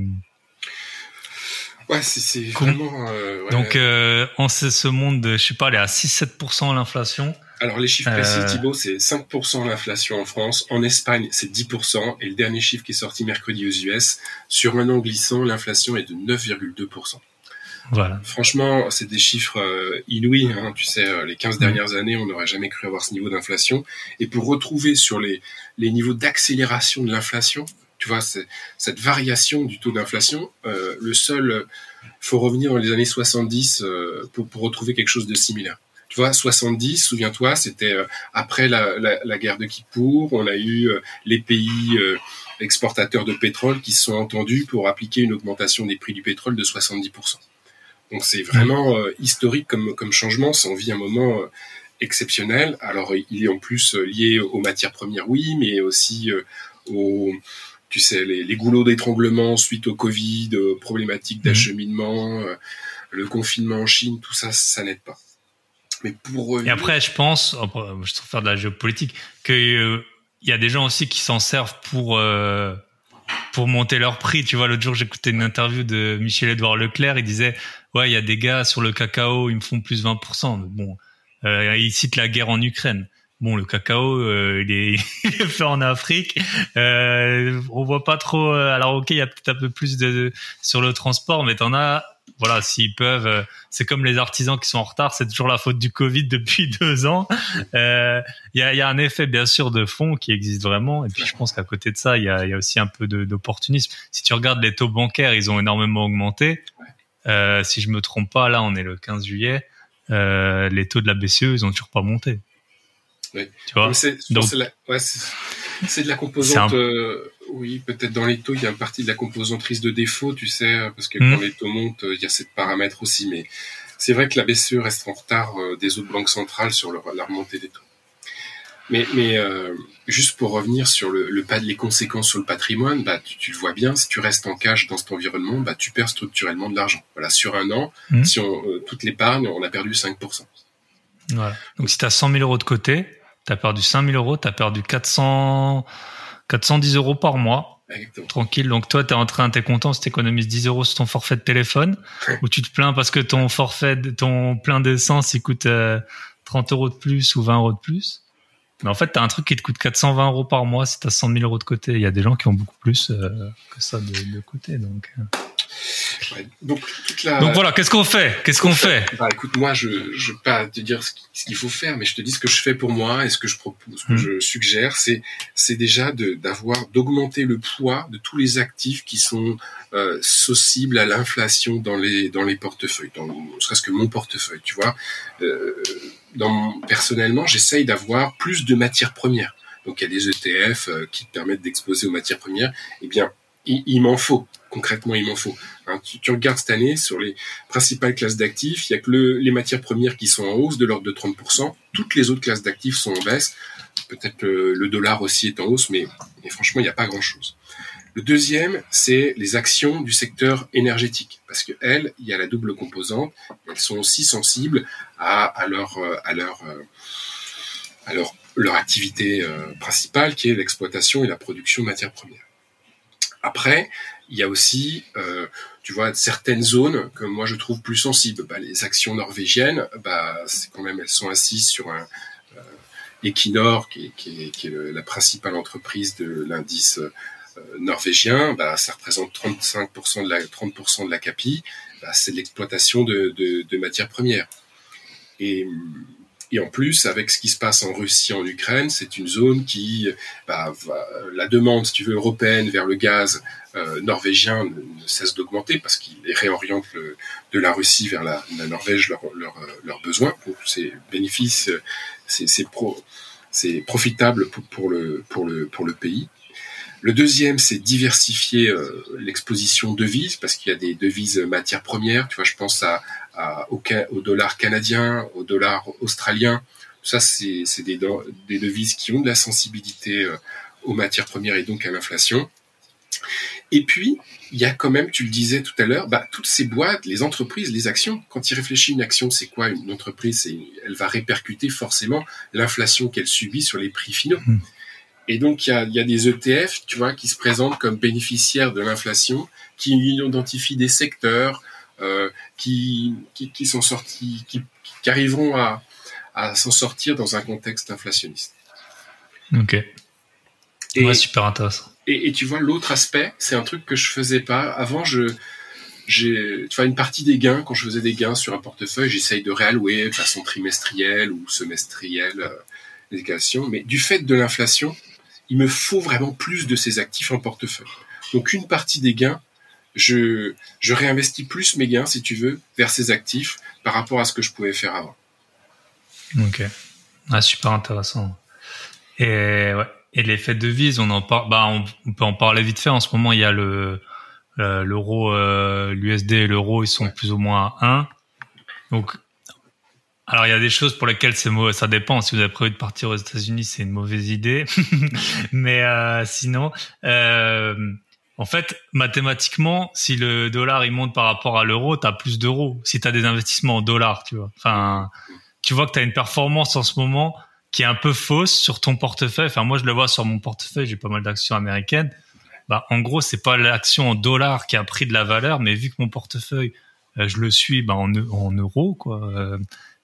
[SPEAKER 3] ouais, c'est vraiment. Euh,
[SPEAKER 2] Donc euh, sait ce monde, de, je sais pas, elle est à 6-7% l'inflation.
[SPEAKER 3] Alors les chiffres précis, euh, Thibaut, c'est 5% l'inflation en France. En Espagne, c'est 10%. Et le dernier chiffre qui est sorti mercredi aux US, sur un an glissant, l'inflation est de 9,2%.
[SPEAKER 2] Voilà.
[SPEAKER 3] Franchement, c'est des chiffres euh, inouïs. Hein. Tu sais, euh, les 15 mm. dernières années, on n'aurait jamais cru avoir ce niveau d'inflation. Et pour retrouver sur les, les niveaux d'accélération de l'inflation, tu vois, cette variation du taux d'inflation, euh, le seul, faut revenir dans les années 70 pour, pour retrouver quelque chose de similaire. Tu vois, 70, souviens-toi, c'était après la, la, la, guerre de Kippour, on a eu les pays exportateurs de pétrole qui se sont entendus pour appliquer une augmentation des prix du pétrole de 70%. Donc c'est vraiment euh, historique comme, comme changement, ça en vit un moment euh, exceptionnel. Alors il est en plus euh, lié aux matières premières, oui, mais aussi aux, tu sais, les, les goulots d'étranglement suite au Covid, problématiques mmh. d'acheminement, le confinement en Chine, tout ça, ça n'aide pas.
[SPEAKER 2] Mais pour Et après, je pense, je trouve faire de la géopolitique, que il y a des gens aussi qui s'en servent pour euh, pour monter leur prix. Tu vois, l'autre jour, j'écoutais une interview de Michel-Édouard Leclerc. Il disait, ouais, il y a des gars sur le cacao, ils me font plus 20%. Bon, euh, il cite la guerre en Ukraine. Bon, le cacao, euh, il, est, fait en Afrique. Euh, on voit pas trop. Euh, alors, ok, il y a peut-être un peu plus de, sur le transport, mais t'en as voilà, s'ils peuvent, euh, c'est comme les artisans qui sont en retard, c'est toujours la faute du Covid depuis deux ans. Euh, il y, a, y, a, un effet bien sûr de fond qui existe vraiment, et puis je pense qu'à côté de ça, il y a, y a, aussi un peu d'opportunisme. Si tu regardes les taux bancaires, ils ont énormément augmenté. Euh, si je me trompe pas, là, on est le 15 juillet, euh, les taux de la BCE, ils ont toujours pas monté.
[SPEAKER 3] Oui. Tu vois C'est ouais, de la composante. Euh, oui, peut-être dans les taux, il y a une partie de la composante risque de défaut, tu sais, parce que quand hmm. les taux montent, il y a ces paramètres aussi. Mais c'est vrai que la BCE reste en retard euh, des autres banques centrales sur la remontée des taux. Mais, mais euh, juste pour revenir sur le, le, les conséquences sur le patrimoine, bah, tu, tu, le vois bien, si tu restes en cash dans cet environnement, bah, tu perds structurellement de l'argent. Voilà, sur un an, hmm. si on, euh, toute l'épargne, on a perdu 5%.
[SPEAKER 2] Voilà. Donc si tu as 100 000 euros de côté, tu as perdu 5 000 euros, tu as perdu 400... 410 euros par mois. Tranquille. Donc toi, t'es en train, t'es content si t'économises 10 euros sur ton forfait de téléphone, ou tu te plains parce que ton forfait, ton plein d'essence, il coûte 30 euh, euros de plus ou 20 euros de plus. Mais en fait, t'as un truc qui te coûte 420 euros par mois si t'as 100 000 euros de côté. Il y a des gens qui ont beaucoup plus euh, que ça de, de côté. Donc. Donc, voilà, qu'est-ce qu'on fait? Qu'est-ce qu'on fait?
[SPEAKER 3] bah, Écoute, moi, je ne vais pas te dire ce qu'il faut faire, mais je te dis ce que je fais pour moi et ce que je propose, ce que hmm. je suggère, c'est c'est déjà d'avoir d'augmenter le poids de tous les actifs qui sont euh, sensibles à l'inflation dans les dans les portefeuilles, dans ne serait-ce que mon portefeuille, tu vois. Euh, dans personnellement, j'essaye d'avoir plus de matières premières. Donc il y a des ETF euh, qui te permettent d'exposer aux matières premières. Eh bien, il m'en faut concrètement il m'en faut. Hein, tu, regardes cette année sur les principales classes d'actifs, il y a que les matières premières qui sont en hausse de l'ordre de 30%. Toutes les autres classes d'actifs sont en baisse. Peut-être le, le, dollar aussi est en hausse, mais, franchement, il n'y a pas grand-chose. Le deuxième, c'est les actions du secteur énergétique, parce que elles, il y a la double composante. Elles sont aussi sensibles à, à leur leur activité euh, principale, qui est l'exploitation et la production de matières premières. Après, il y a aussi, euh, tu vois, certaines zones que moi je trouve plus sensibles. Bah, les actions norvégiennes, bah, c'est quand même, elles sont assises sur un euh, Equinor, qui est, qui est, qui est la principale entreprise de l'indice euh, norvégien. Bah, ça représente 35% de la 30% de la CAPI. Bah, c'est l'exploitation de, de, de matières premières. Et et en plus, avec ce qui se passe en Russie, en Ukraine, c'est une zone qui, bah, la demande, si tu veux, européenne vers le gaz euh, norvégien ne, cesse d'augmenter parce qu'il réoriente le, de la Russie vers la, Norvège leurs leur, leur besoins. Donc, c'est bénéfice, c'est pro, c'est profitable pour, pour, le, pour, le, pour le pays. Le deuxième, c'est diversifier euh, l'exposition devises, parce qu'il y a des devises matières premières. Tu vois, je pense à, au, au, dollar canadien, au dollar australien. Ça, c'est des, des, devises qui ont de la sensibilité euh, aux matières premières et donc à l'inflation. Et puis, il y a quand même, tu le disais tout à l'heure, bah, toutes ces boîtes, les entreprises, les actions. Quand il réfléchit une action, c'est quoi une entreprise? Elle va répercuter forcément l'inflation qu'elle subit sur les prix finaux. Mmh. Et donc, il y a, y a, des ETF, tu vois, qui se présentent comme bénéficiaires de l'inflation, qui identifient des secteurs, qui, qui, qui, sont sortis, qui, qui arriveront à, à s'en sortir dans un contexte inflationniste.
[SPEAKER 2] Ok. Et, ouais, super intéressant.
[SPEAKER 3] Et, et tu vois, l'autre aspect, c'est un truc que je faisais pas. Avant, je, j'ai, tu vois, une partie des gains, quand je faisais des gains sur un portefeuille, j'essaye de réallouer de façon trimestrielle ou semestrielle euh, les Mais du fait de l'inflation, il me faut vraiment plus de ces actifs en portefeuille. Donc une partie des gains, je, je réinvestis plus mes gains, si tu veux, vers ces actifs par rapport à ce que je pouvais faire avant.
[SPEAKER 2] Ok. Ah, super intéressant. Et ouais. Et l'effet de devise, on en parle, bah, on, peut en parler vite fait. En ce moment, il y a le, l'euro, euh, l'USD et l'euro, ils sont plus ou moins à 1. Donc, alors il y a des choses pour lesquelles c'est mauvais, ça dépend. Si vous avez prévu de partir aux États-Unis, c'est une mauvaise idée. Mais euh, sinon, euh, en fait, mathématiquement, si le dollar il monte par rapport à l'euro, tu as plus d'euros. Si tu as des investissements en dollars, tu vois. Enfin, tu vois que tu as une performance en ce moment qui est un peu fausse sur ton portefeuille. Enfin, moi, je le vois sur mon portefeuille, j'ai pas mal d'actions américaines. Bah, en gros, c'est pas l'action en dollars qui a pris de la valeur, mais vu que mon portefeuille, euh, je le suis bah, en, euros, quoi. Euh,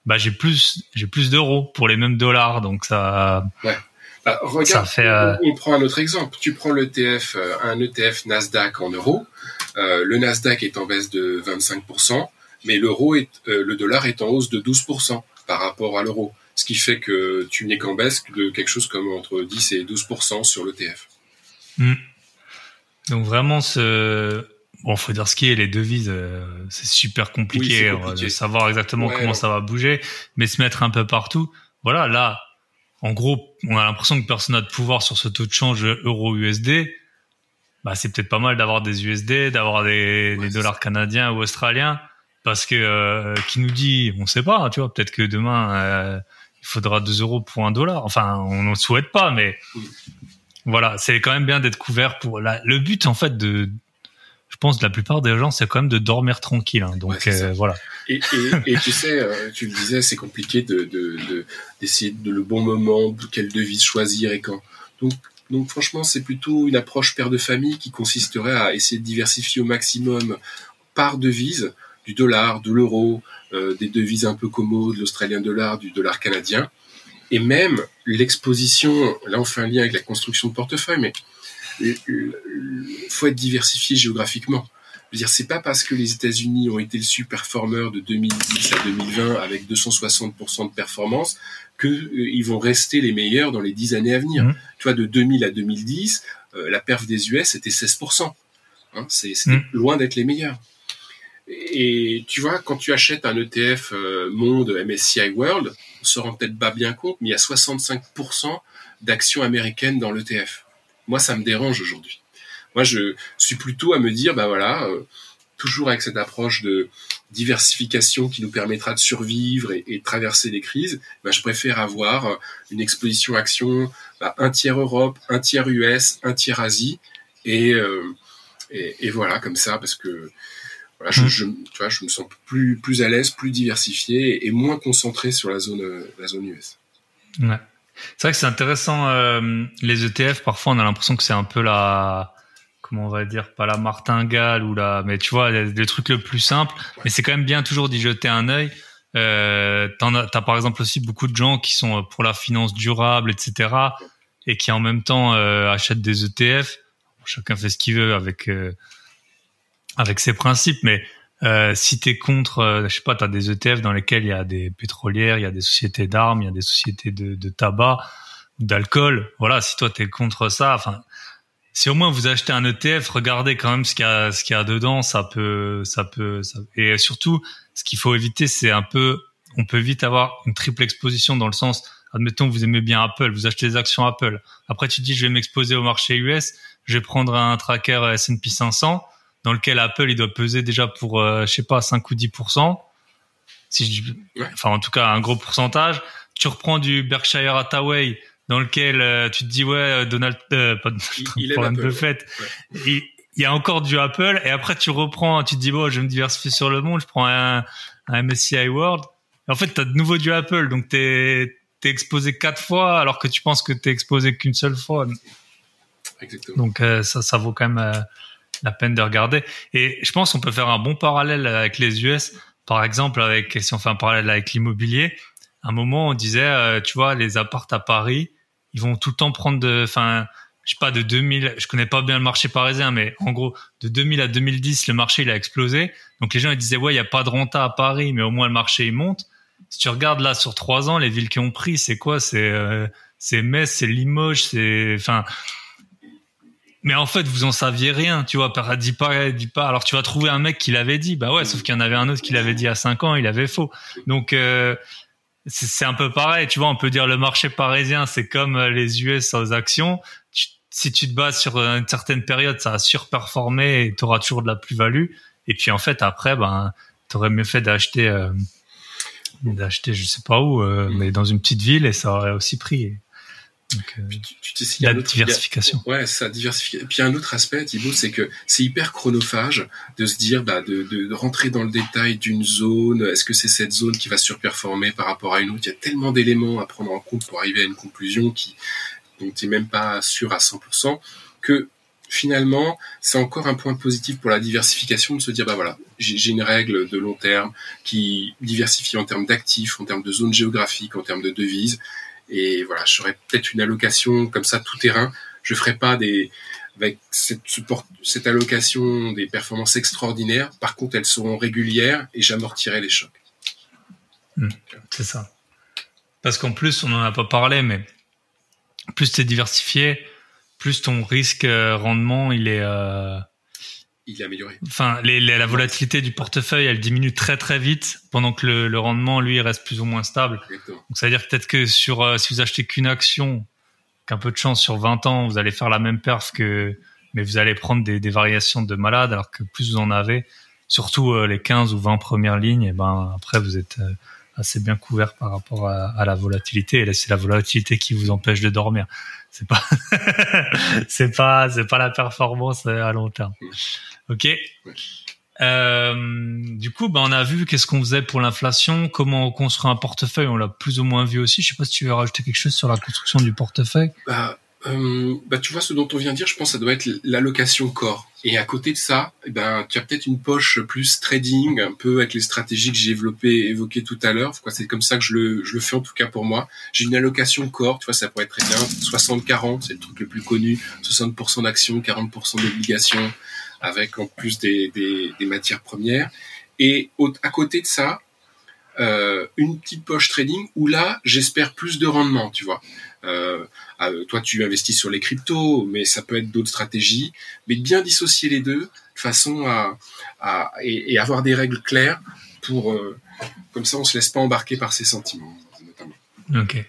[SPEAKER 2] bah, j'ai plus, j'ai plus d'euros pour les mêmes dollars, donc ça.
[SPEAKER 3] Ouais. Bah, regarde, ça fait, euh, on, prend un autre exemple. Tu prends l'ETF, un ETF Nasdaq en euros. le Nasdaq est en baisse de 25%, mais l'euro est, le dollar est en hausse de 12% par rapport à l'euro ce qui fait que tu n'es qu'en baisse de quelque chose comme entre 10 et 12% sur l'ETF.
[SPEAKER 2] Hmm. Donc vraiment, ce... bon, faut dire ce qui est, les devises, euh, c'est super compliqué, de savoir exactement comment ça va bouger, mais se mettre un peu partout. Voilà, là, en gros, on a l'impression que personne n'a de pouvoir sur ce taux de change euro-USD. Bah, c'est peut-être pas mal d'avoir des USD, d'avoir des, dollars canadiens ou australiens, parce que euh, qui nous dit, on sait pas, tu vois, peut-être que demain euh, il faudra 2 euros pour un dollar. Enfin, on ne souhaite pas, mais voilà, c'est quand même bien d'être couvert pour la, le but en fait de pense que la plupart des gens c'est quand même de dormir tranquille hein. donc euh, voilà.
[SPEAKER 3] Et, et, et, tu sais euh, tu le disais c'est compliqué de d'essayer de, de, le bon moment quelle devise choisir et quand. Donc donc franchement c'est plutôt une approche père de famille qui consisterait à essayer de diversifier au maximum par devise du dollar de l'euro euh, des devises un peu commodes, l'australien dollar, du dollar canadien, et même l'exposition, là on fait un lien avec la construction de portefeuille, mais il faut être diversifié géographiquement. Je veux dire, c'est pas parce que les États-Unis ont été le super performeur de 2010 à 2020 avec 260% de performance qu'ils euh, vont rester les meilleurs dans les 10 années à venir. Mmh. Tu vois, de 2000 à 2010, euh, la perf des US était 16%. Hein, c'est mmh. loin d'être les meilleurs. Et tu vois, quand tu achètes un ETF euh, Monde MSCI World, on se rend peut-être pas bien compte, mais il y a 65% d'actions américaines dans l'ETF. Moi, ça me dérange aujourd'hui. Moi, je suis plutôt à me dire, bah voilà, euh, toujours avec cette approche de diversification qui nous permettra de survivre et, de traverser les crises, bah, je préfère avoir une exposition action, bah, un tiers Europe, un tiers US, un tiers Asie, et, euh, et, et voilà, comme ça, parce que je, mmh. je, tu vois, je me sens plus, plus à l'aise, plus diversifié et, moins concentré sur la zone, la zone US.
[SPEAKER 2] Ouais. C'est vrai que c'est intéressant, euh, les ETF, parfois on a l'impression que c'est un peu la, comment on va dire, pas la martingale ou la, mais tu vois, des trucs le plus simple, mais c'est quand même bien toujours d'y jeter un œil. Euh, par exemple aussi beaucoup de gens qui sont pour la finance durable, etc., et qui en même temps euh, achètent des ETF. Chacun fait ce qu'il veut avec euh, avec ses principes, mais euh, si tu es contre, euh, je sais pas, tu as des ETF dans lesquels il y a des pétrolières, il y a des sociétés d'armes, il y a des sociétés de, de tabac, d'alcool. Voilà, si toi tu es contre ça, enfin, si au moins vous achetez un ETF, regardez quand même ce qu'il y a, ce qu'il y a dedans, ça peut, ça peut, ça... et surtout, ce qu'il faut éviter, c'est un peu, on peut vite avoir une triple exposition dans le sens, admettons que vous aimez bien Apple, vous achetez des actions Apple. Après, tu dis, je vais m'exposer au marché US, je vais prendre un tracker S&P 500 dans lequel Apple il doit peser déjà pour euh, je sais pas 5 ou 10 si je, enfin en tout cas un gros pourcentage. Tu reprends du Berkshire Hathaway dans lequel euh, tu te dis ouais euh, Donald euh, pas
[SPEAKER 3] il, Donald
[SPEAKER 2] de fait il, y a encore du Apple et après tu reprends tu te dis bon je vais me diversifier sur le monde je prends un, un MSCI World. Et en fait tu as de nouveau du Apple donc tu es, exposé quatre fois alors que tu penses que tu es exposé qu'une seule fois.
[SPEAKER 3] Exactement.
[SPEAKER 2] donc ça ça vaut quand même la peine de regarder. Et je pense qu'on peut faire un bon parallèle avec les US. Par exemple, avec si on fait un parallèle avec l'immobilier, à un moment on disait, euh, tu vois, les appartes à Paris, ils vont tout le temps prendre de, enfin, je sais pas, de 2000, je connais pas bien le marché parisien, mais en gros, de 2000 à 2010, le marché, il a explosé. Donc les gens, ils disaient, ouais, il y a pas de renta à Paris, mais au moins le marché, il monte. Si tu regardes là, sur trois ans, les villes qui ont pris, c'est quoi? C'est, euh, c'est Metz, c'est Limoges, c'est, enfin, mais en fait, vous en saviez rien, tu vois. Dis pas, dis pas. Alors, tu vas trouver un mec qui l'avait dit. Bah ouais, sauf qu'il y en avait un autre qui l'avait dit à 5 ans, il avait faux. Donc, euh, c'est un peu pareil, tu vois. On peut dire le marché parisien, c'est comme euh, les US aux actions. si tu te bases sur une certaine période, ça a surperformé et tu auras toujours de la plus-value. Et puis, en fait, après, ben, t'aurais mieux fait d'acheter, euh, d'acheter, je sais pas où, euh, mais dans une petite ville et ça aurait aussi pris. Donc, euh, tu, tu
[SPEAKER 3] la diversification. ouais, ça diversification. Et puis un autre aspect, Thibaut, c'est que c'est hyper chronophage de se dire, bah, de, de, rentrer dans le détail d'une zone. Est-ce que c'est cette zone qui va surperformer par rapport à une autre? Il y a tellement d'éléments à prendre en compte pour arriver à une conclusion qui dont tu n'es même pas sûr à 100% que finalement, c'est encore un point positif pour la diversification de se dire, bah voilà, j'ai une règle de long terme qui diversifie en termes d'actifs, en termes de zones géographiques, en termes de devises. Et voilà, je ferais peut-être une allocation comme ça tout terrain. Je ferai pas des avec cette, cette allocation des performances extraordinaires. Par contre, elles seront régulières et j'amortirai les chocs.
[SPEAKER 2] Hmm, c'est ça. Parce qu'en plus, on n'en a pas parlé, mais plus tu es diversifié, plus ton risque euh, rendement, il est... Euh
[SPEAKER 3] il est amélioré.
[SPEAKER 2] Enfin, la volatilité du portefeuille, elle diminue très très vite, pendant que le, rendement, lui, reste plus ou moins stable. Donc, ça veut dire peut-être que sur, euh, si vous achetez qu'une action, qu'un peu de chance sur 20 ans, vous allez faire la même perf que, mais vous allez prendre des, variations de malade, alors que plus vous en avez, surtout euh, les 15 ou 20 premières lignes, et ben après vous êtes euh, assez bien couvert par rapport à, la volatilité. Et là, c'est la volatilité qui vous empêche de dormir. C'est pas, c'est pas, c'est pas la performance à long terme. Ok. Euh, du coup, ben, on a vu qu'est-ce qu'on faisait pour l'inflation, comment on construit un portefeuille, on l'a plus ou moins vu aussi. Je sais pas si tu veux rajouter quelque chose sur la construction du portefeuille.
[SPEAKER 3] Bah, euh, bah, tu vois ce dont on vient de dire, je pense que ça doit être l'allocation corps. Et à côté de ça, eh ben, tu as peut-être une poche plus trading, un peu avec les stratégies que j'ai développées, évoquées tout à l'heure. C'est comme ça que je le, je le fais en tout cas pour moi. J'ai une allocation corps, tu vois, ça pourrait être très bien 60-40, c'est le truc le plus connu. 60% d'actions, 40% d'obligations, avec en plus des, des, des matières premières. Et à côté de ça, euh, une petite poche trading où là, j'espère plus de rendement, tu vois. Euh, euh, toi, tu investis sur les cryptos, mais ça peut être d'autres stratégies. Mais bien dissocier les deux, de façon à, à et, avoir des règles claires pour, euh, comme ça, on se laisse pas embarquer par ses sentiments, notamment.
[SPEAKER 2] Ok.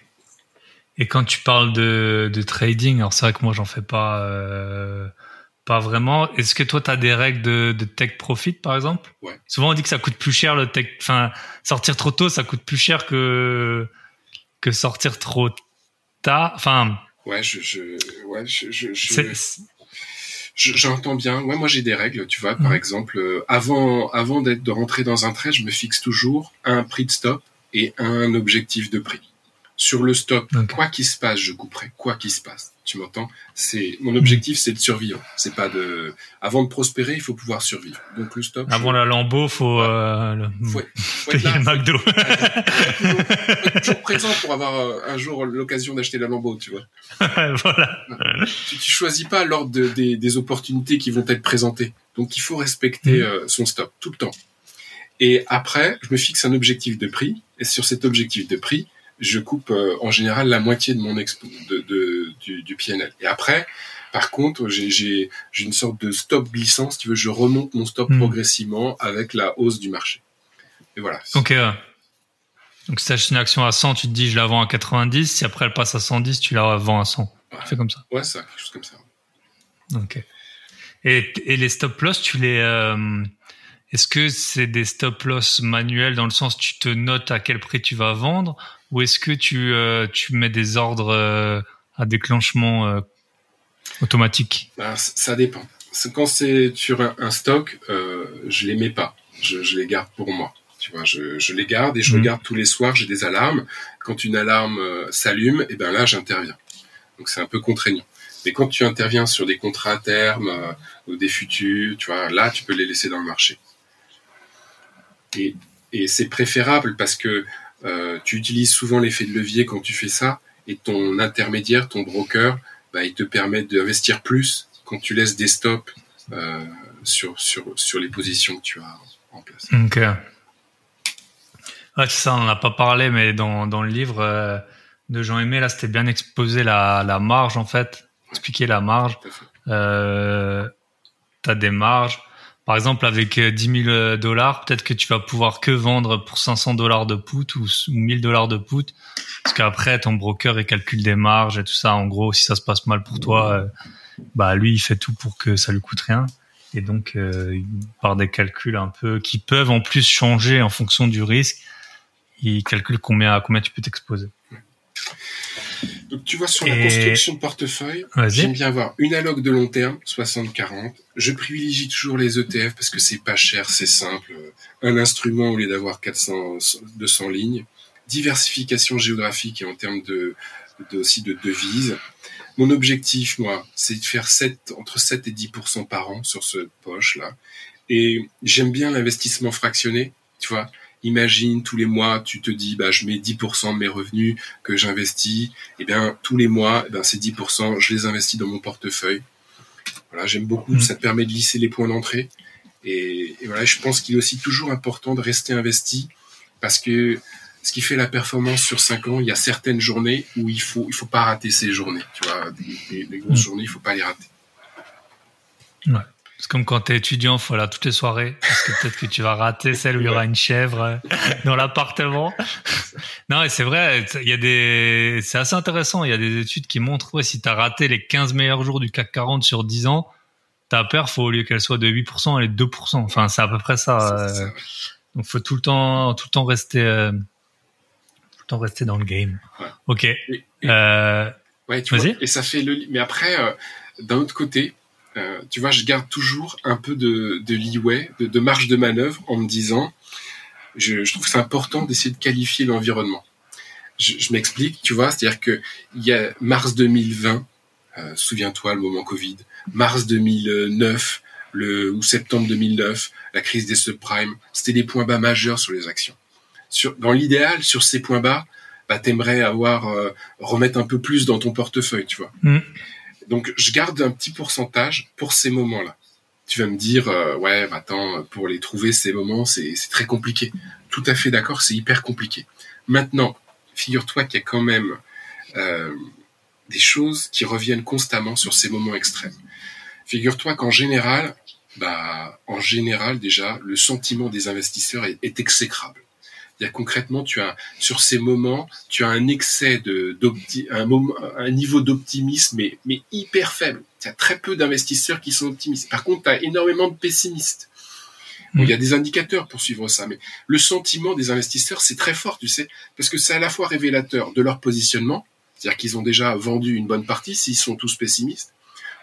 [SPEAKER 2] Et quand tu parles de, de trading, alors c'est vrai que moi, j'en fais pas euh, pas vraiment. Est-ce que toi, tu as des règles de, de tech profit, par exemple?
[SPEAKER 3] Ouais.
[SPEAKER 2] Souvent, on dit que ça coûte plus cher le tech. Enfin, sortir trop tôt, ça coûte plus cher que que sortir trop tard. Enfin.
[SPEAKER 3] Ouais, je, je, ouais, je, je, je j'entends bien. Ouais, moi j'ai des règles, tu vois. Par mhm. exemple, euh, avant, avant d'être de rentrer dans un trade, je me fixe toujours un prix de stop et un objectif de prix. Sur le stop, quoi qu'il se passe, je couperai. Quoi qu'il se passe, tu m'entends? C'est mon objectif, c'est de survivre. C'est pas de. Avant de prospérer, il faut pouvoir survivre. Donc le stop.
[SPEAKER 2] Avant la lambeau, faut, euh, le...
[SPEAKER 3] faut, faut payer le McDo. faut, être toujours présent pour avoir euh, un jour l'occasion d'acheter la lambeau, tu vois.
[SPEAKER 2] voilà.
[SPEAKER 3] Tu, tu choisis pas l'ordre de, des, des, opportunités qui vont être présentées. Donc il faut respecter mm. euh, son stop tout le temps. Et après, je me fixe un objectif de prix. Et sur cet objectif de prix, je coupe euh, en général la moitié de mon expo, de, de, du, du PNL. Et après, par contre, j'ai une sorte de stop glissant, si tu veux, je remonte mon stop hmm. progressivement avec la hausse du marché. Et voilà.
[SPEAKER 2] Ok. Donc si tu achètes une action à 100, tu te dis je la vends à 90, si après elle passe à 110, tu la vends à 100. Ouais. Tu fais comme ça.
[SPEAKER 3] Ouais, ça, quelque chose comme ça.
[SPEAKER 2] Ok. Et, et les stop loss, tu les... Euh, est-ce que c'est des stop loss manuels dans le sens tu te notes à quel prix tu vas vendre ou est-ce que tu, euh, tu mets des ordres euh, à déclenchement euh, automatique?
[SPEAKER 3] Bah, Ça dépend. Quand c'est sur un, stock, je les mets pas. Je, je, les garde pour moi. Tu vois, je, je les garde et je mhm. regarde tous les soirs. J'ai des alarmes. Quand une alarme s'allume, et eh ben là, j'interviens. Donc c'est un peu contraignant. Mais quand tu interviens sur des contrats à terme ou des futurs, tu vois, là, tu peux les laisser dans le marché. Et, et c'est préférable parce que euh, tu utilises souvent l'effet de levier quand tu fais ça, et ton intermédiaire, ton broker, bah, ils te permettent d'investir plus quand tu laisses des stops euh, sur, sur, sur les positions que tu as en place.
[SPEAKER 2] Ok. Ouais, ça, on n'en a pas parlé, mais dans, dans le livre euh, de Jean Aimé, là, c'était bien exposé la, la marge, en fait. Expliquer la marge. Euh, tu as des marges. Par exemple, avec 10 000 dollars, peut-être que tu vas pouvoir que vendre pour 500 dollars de put ou, 1000 dollars de put. Parce qu'après, ton broker, il calcule des marges et tout ça. En gros, si ça se passe mal pour toi, euh, bah, lui, il fait tout pour que ça lui coûte rien. Et donc, euh, par des calculs un peu qui peuvent en plus changer en fonction du risque, il calcule combien, combien tu peux t'exposer.
[SPEAKER 3] Donc tu vois sur la construction de portefeuille, j'aime bien avoir une alloc de long terme, 60-40. Je privilégie toujours les ETF parce que c'est pas cher, c'est simple. Un instrument au lieu d'avoir 400, 200 lignes. Diversification géographique et en termes de, de aussi de devises. Mon objectif, moi, c'est de faire 7, entre 7 et 10% par an sur ce poche-là. Et j'aime bien l'investissement fractionné, tu vois. Imagine tous les mois, tu te dis, bah, je mets 10% de mes revenus que j'investis. Eh bien, tous les mois, eh ben, ces 10%, je les investis dans mon portefeuille. Voilà, j'aime beaucoup. Mmh. Ça te permet de lisser les points d'entrée. Et, et, voilà, je pense qu'il est aussi toujours important de rester investi parce que ce qui fait la performance sur 5 ans, il y a certaines journées où il faut, il faut pas rater ces journées. Tu vois, les, grosses mmh. journées, il faut pas les rater.
[SPEAKER 2] Ouais. C'est comme quand t'es étudiant, faut aller toutes les soirées, parce que peut-être que tu vas rater celle où il y aura une chèvre dans l'appartement. Non, et c'est vrai, il y a des, c'est assez intéressant. Il y a des études qui montrent, ouais, si t'as raté les 15 meilleurs jours du CAC 40 sur 10 ans, ta perf, au lieu qu'elle soit de 8%, elle est de 2%. Enfin, c'est à peu près ça. Euh, donc, faut tout le temps, tout le temps rester, euh, tout le temps rester dans le game. Ok.
[SPEAKER 3] euh, ouais, tu vois, et ça fait le, mais après, d'un autre côté, euh, tu vois, je garde toujours un peu de, de leeway, de, de, marge de manœuvre en me disant, je, je trouve que c'est important d'essayer de qualifier l'environnement. Je, je m'explique, tu vois, c'est-à-dire que il y a mars 2020, euh, souviens-toi le moment Covid, mars 2009, le ou septembre 2009, la crise des subprimes, c'était des points bas majeurs sur les actions. Sur, dans l'idéal, sur ces points bas, bah, t'aimerais avoir euh, remettre un peu plus dans ton portefeuille, tu vois. Mmh. Donc, je garde un petit pourcentage pour ces moments-là. Tu vas me dire, euh, ouais, bah, attends, pour les trouver ces moments, c'est très compliqué. Tout à fait d'accord, c'est hyper compliqué. Maintenant, figure-toi qu'il y a quand même euh, des choses qui reviennent constamment sur ces moments extrêmes. Figure-toi qu'en général, bah, en général déjà, le sentiment des investisseurs est exécrable concrètement, tu as sur ces moments, tu as un excès de un, moment, un niveau d'optimisme mais, mais hyper faible. Tu as très peu d'investisseurs qui sont optimistes. Par contre, tu as énormément de pessimistes. il y a des indicateurs pour suivre ça, mais le sentiment des investisseurs, c'est très fort, tu sais, parce que c'est à la fois révélateur de leur positionnement, c'est-à-dire qu'ils ont déjà vendu une bonne partie s'ils sont tous pessimistes.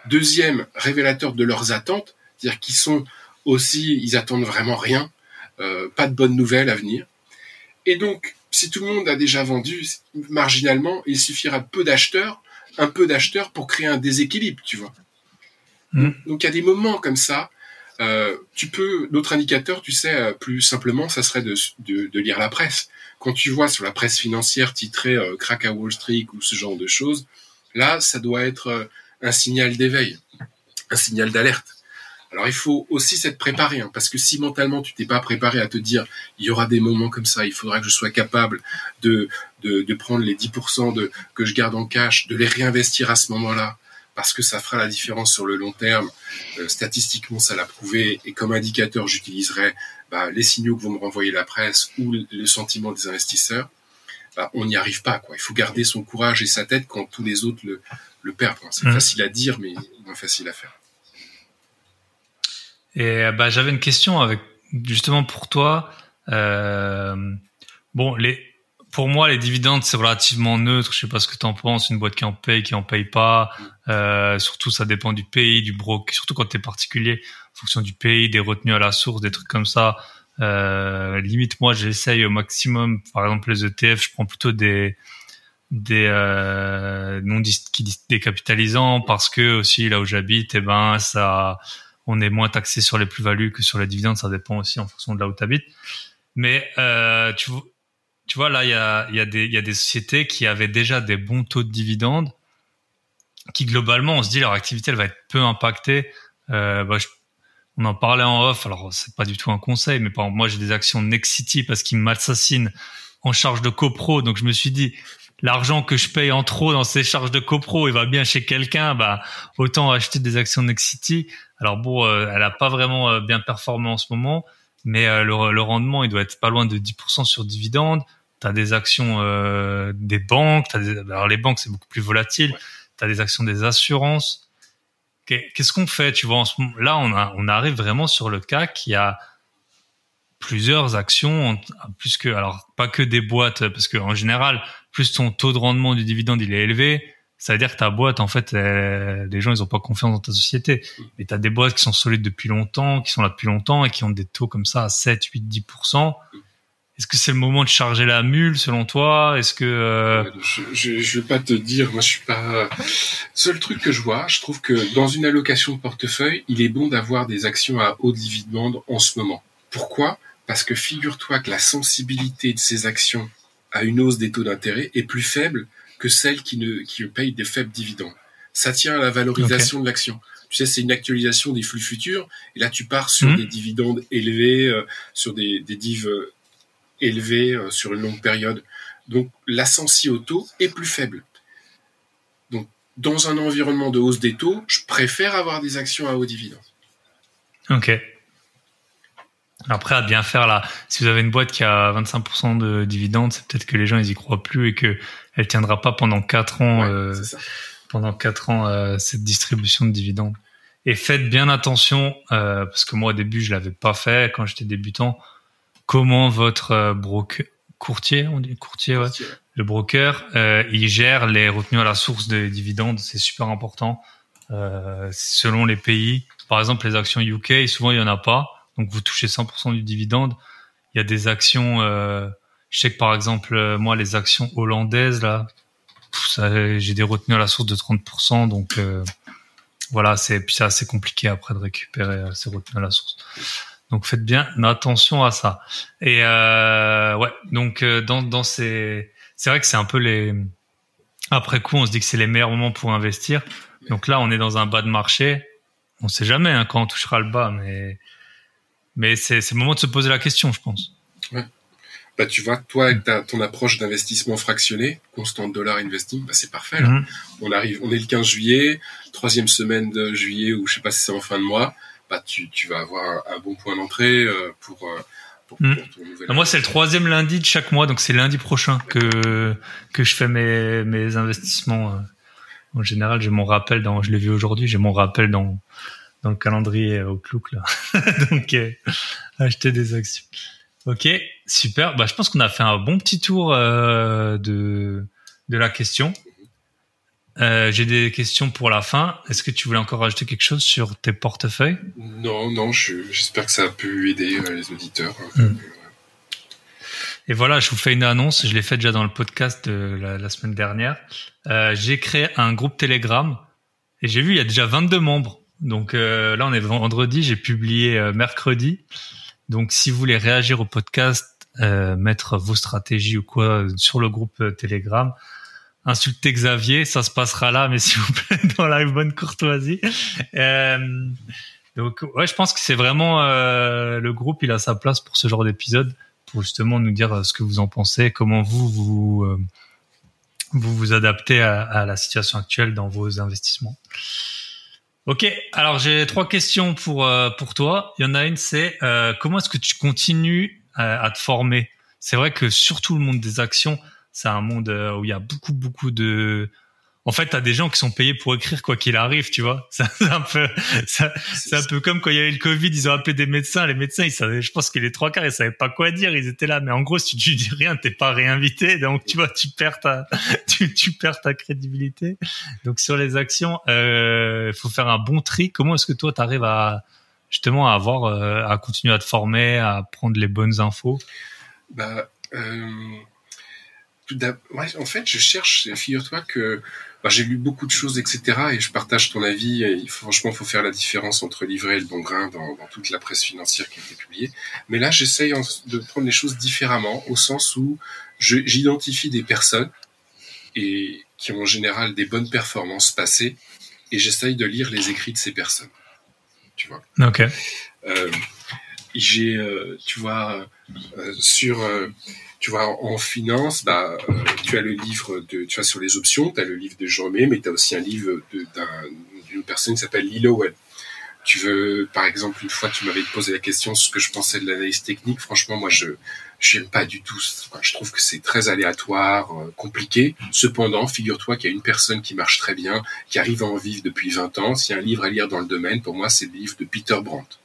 [SPEAKER 3] Deuxième, révélateur de leurs attentes, c'est-à-dire qu'ils sont aussi, ils attendent vraiment rien, euh, pas de bonnes nouvelles à venir. Et donc, si tout le monde a déjà vendu, marginalement, il suffira peu d'acheteurs, un peu d'acheteurs pour créer un déséquilibre, tu vois. Hmm. Donc, il y a des moments comme ça. Euh, tu peux, d'autres indicateurs, tu sais, euh, plus simplement, ça serait de, de, lire la presse. Quand tu vois sur la presse financière titrée euh, Crack à Wall Street ou ce genre de choses, là, ça doit être un signal d'éveil, un signal d'alerte. Alors il faut aussi s'être préparé, hein, parce que si mentalement tu t'es pas préparé à te dire il y aura des moments comme ça, il faudra que je sois capable de, de, de prendre les 10% de, que je garde en cash, de les réinvestir à ce moment-là, parce que ça fera la différence sur le long terme. Euh, statistiquement, ça l'a prouvé, et comme indicateur, j'utiliserai bah, les signaux que vont me renvoyer la presse ou le sentiment des investisseurs. Bah, on n'y arrive pas. Quoi. Il faut garder son courage et sa tête quand tous les autres le, le perdent. C'est mmh. facile à dire, mais moins facile à faire.
[SPEAKER 2] Et bah, j'avais une question avec justement pour toi. Euh, bon, les, pour moi, les dividendes c'est relativement neutre. Je sais pas ce que tu en penses. Une boîte qui en paye, qui en paye pas. Euh, surtout, ça dépend du pays, du broker. Surtout quand tu es particulier, en fonction du pays, des retenues à la source, des trucs comme ça. Euh, limite, moi, j'essaye au maximum. Par exemple, les ETF, je prends plutôt des des euh, non décapitalisants parce que aussi là où j'habite, eh ben ça on est moins taxé sur les plus-values que sur les dividendes. Ça dépend aussi en fonction de là où tu habites. Mais euh, tu, vois, là, il y a, y, a des, y a des sociétés qui avaient déjà des bons taux de dividendes qui globalement, on se dit leur activité, elle va être peu impactée. Euh, bah, on en parlait en off. Alors c'est pas du tout un conseil, mais par exemple, moi j'ai des actions Nexity parce qu'ils m'assassinent en charge de copro. Donc je me suis dit, l'argent que je paye en trop dans ces charges de copro, il va bien chez quelqu'un, bah autant acheter des actions Nexity. Alors bon, euh, elle a pas vraiment euh, bien performé en ce moment, mais euh, le, rendement il doit être pas loin de 10% sur dividende. T'as des actions des banques, as des, alors les banques c'est beaucoup plus volatile. Tu as des actions des assurances. Qu'est-ce qu'on fait Tu vois, en ce là on, a, on arrive vraiment sur le cas qui a plusieurs actions, plus que alors pas que des boîtes, parce que en général, plus ton taux de rendement du dividende il est élevé, ça veut dire que ta boîte en fait, les gens ils ont pas confiance dans ta société. Mais tu as des boîtes qui sont solides depuis longtemps, qui sont là depuis longtemps et qui ont des taux comme ça à 7, 8, 10 est-ce que c'est le moment de charger la mule selon toi? Est-ce que euh,
[SPEAKER 3] je, je, vais pas te dire, moi je suis pas. Seul truc que je vois, je trouve que dans une allocation de portefeuille, il est bon d'avoir des actions à haut dividende en ce moment. Pourquoi? Parce que figure-toi que la sensibilité de ces actions à une hausse des taux d'intérêt est plus faible que celles qui ne qui payent des faibles dividendes. Ça tient à la valorisation de l'action. Tu sais, c'est une actualisation des flux futurs. Et là, tu pars sur hmm. des dividendes élevés, euh, sur des, des dives euh, élevés euh, sur une longue période. Donc, la au taux est plus faible. Donc, dans un environnement de hausse des taux, je préfère avoir des actions à haut dividende.
[SPEAKER 2] Ok. Après, à bien faire là, si vous avez une boîte qui a 25% de dividendes, c'est peut-être que les gens ils y croient plus et que elle tiendra pas pendant 4 ans, euh, pendant quatre ans euh, cette distribution de dividendes. Et faites bien attention euh, parce que moi au début je l'avais pas fait quand j'étais débutant. Comment votre broker courtier, on dit courtier, ouais, le broker, il gère les retenues à la source des dividendes, c'est super important. selon les pays, par exemple les actions UK, souvent il y en a pas donc vous touchez 100% du dividende. Il y a des actions, euh, je sais que par exemple euh, moi les actions hollandaises là, j'ai des retenues à la source de 30%, donc euh, voilà, c'est puis c'est assez compliqué après de récupérer ces retenues à la source. Donc faites bien attention à ça. Et ouais, donc dans dans ces, c'est vrai que c'est un peu les après coup on se dit que c'est les meilleurs moments pour investir. Donc là on est dans un bas de marché. On sait jamais hein, quand on touchera le bas, mais mais c'est le moment de se poser la question, je pense.
[SPEAKER 3] Ouais. Bah, tu vois, toi, avec ton approche d'investissement fractionné, constant dollar investing, bah, c'est parfait. Là. Mhm. On arrive, on est le 15 juillet, troisième semaine de juillet, ou je sais pas si c'est en fin de mois, bah, tu, tu vas avoir un, bon point d'entrée euh, pour, euh, pour,
[SPEAKER 2] mhm. ton nouvel Moi, c'est le troisième lundi de chaque mois, donc c'est lundi prochain que, que je fais mes, mes investissements. Euh. En général, j'ai mon rappel dans, je l'ai vu aujourd'hui, j'ai mon rappel dans, dans le calendrier au Clouk là. Donc euh, acheter des actions. Ok, super. Bah, je pense qu'on a fait un bon petit tour euh, de de la question. Euh, J'ai des questions pour la fin. Est-ce que tu voulais encore ajouter quelque chose sur tes portefeuilles?
[SPEAKER 3] Non, non. J'espère que ça a pu aider euh, les auditeurs. Hmm.
[SPEAKER 2] Et voilà, je vous fais une annonce. Je l'ai fait déjà dans le podcast de la, la semaine dernière. Euh, j'ai créé un groupe Telegram et j'ai vu il y a déjà 22 membres. Donc euh, là, on est vendredi, j'ai publié euh, mercredi. Donc si vous voulez réagir au podcast, euh, mettre vos stratégies ou quoi sur le groupe Telegram, insultez Xavier, ça se passera là, mais s'il vous plaît, dans la bonne courtoisie. donc ouais, je pense que c'est vraiment le groupe, il a sa place pour ce genre d'épisode, pour justement nous dire ce que vous en pensez, comment vous vous vous, vous adaptez à, à la situation actuelle dans vos investissements. Ok, alors j'ai trois questions pour euh, pour toi. Il y en a une, c'est euh, comment est-ce que tu continues à, à te former? C'est vrai que surtout le monde des actions, c'est un monde euh, où il y a beaucoup beaucoup de en fait, t'as des gens qui sont payés pour écrire quoi qu'il arrive, tu vois. C'est un peu, c'est un peu comme quand il y avait le Covid, ils ont appelé des médecins. Les médecins, ils savaient, je pense que les trois quarts, ils savaient pas quoi dire. Ils étaient là, mais en gros, si tu dis rien, t'es pas réinvité. Donc, tu vois, tu perds ta, tu, tu perds ta crédibilité. Donc, sur les actions, euh, faut faire un bon tri. Comment est-ce que toi, t'arrives à justement à avoir, euh, à continuer à te former, à prendre les bonnes infos?
[SPEAKER 3] Bah. Euh... En fait, je cherche, figure-toi que j'ai lu beaucoup de choses, etc. Et je partage ton avis. Et franchement, faut faire la différence entre l'ivraie et le bon grain dans, dans, toute la presse financière qui a été publiée. Mais là, j'essaye de prendre les choses différemment, au sens où j'identifie des personnes et, qui ont en général des bonnes performances passées, et j'essaye de lire les écrits de ces personnes. Tu vois.
[SPEAKER 2] Ok.
[SPEAKER 3] Euh, j'ai, euh, tu vois, euh, sur, euh, tu vois, en finance, bah, tu as le livre de, tu vois, sur les options, tu as le livre de Jean mais tu as aussi un livre d'une personne qui s'appelle Lilo Tu veux, par exemple, une fois, tu m'avais posé la question ce que je pensais de l'analyse technique. Franchement, moi, je j'aime pas du tout. Je trouve que c'est très aléatoire, compliqué. Cependant, figure-toi qu'il y a une personne qui marche très bien, qui arrive à en vivre depuis 20 ans. S'il y a un livre à lire dans le domaine, pour moi, c'est le livre de Peter Brandt.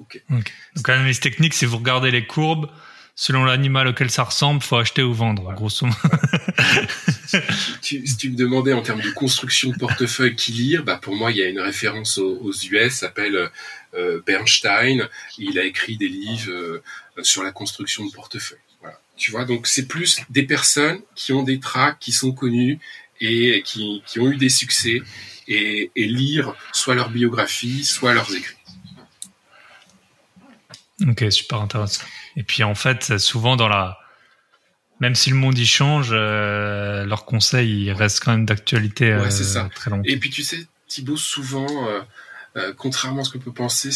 [SPEAKER 2] Okay. Donc l'analyse technique, c'est vous regardez les courbes, selon l'animal auquel ça ressemble, faut acheter ou vendre, grosso modo.
[SPEAKER 3] si, tu, me demandais en termes de construction de portefeuille qui lire, bah pour moi il y a une référence aux, US, s'appelle euh, Bernstein. Il a écrit des livres euh, sur la construction de portefeuille. Voilà. Tu vois, donc c'est plus des personnes qui ont des tracks, qui sont connus et qui, qui ont eu des succès et, et lire soit leur biographie, soit leurs écrits.
[SPEAKER 2] Ok, super intéressant. Et puis en fait, souvent dans la, même si le monde y change, euh, leurs conseils ils restent quand même d'actualité
[SPEAKER 3] ouais, c'est euh, ça. très longtemps. Et puis tu sais, Thibaut, souvent, euh, contrairement à ce que peut penser,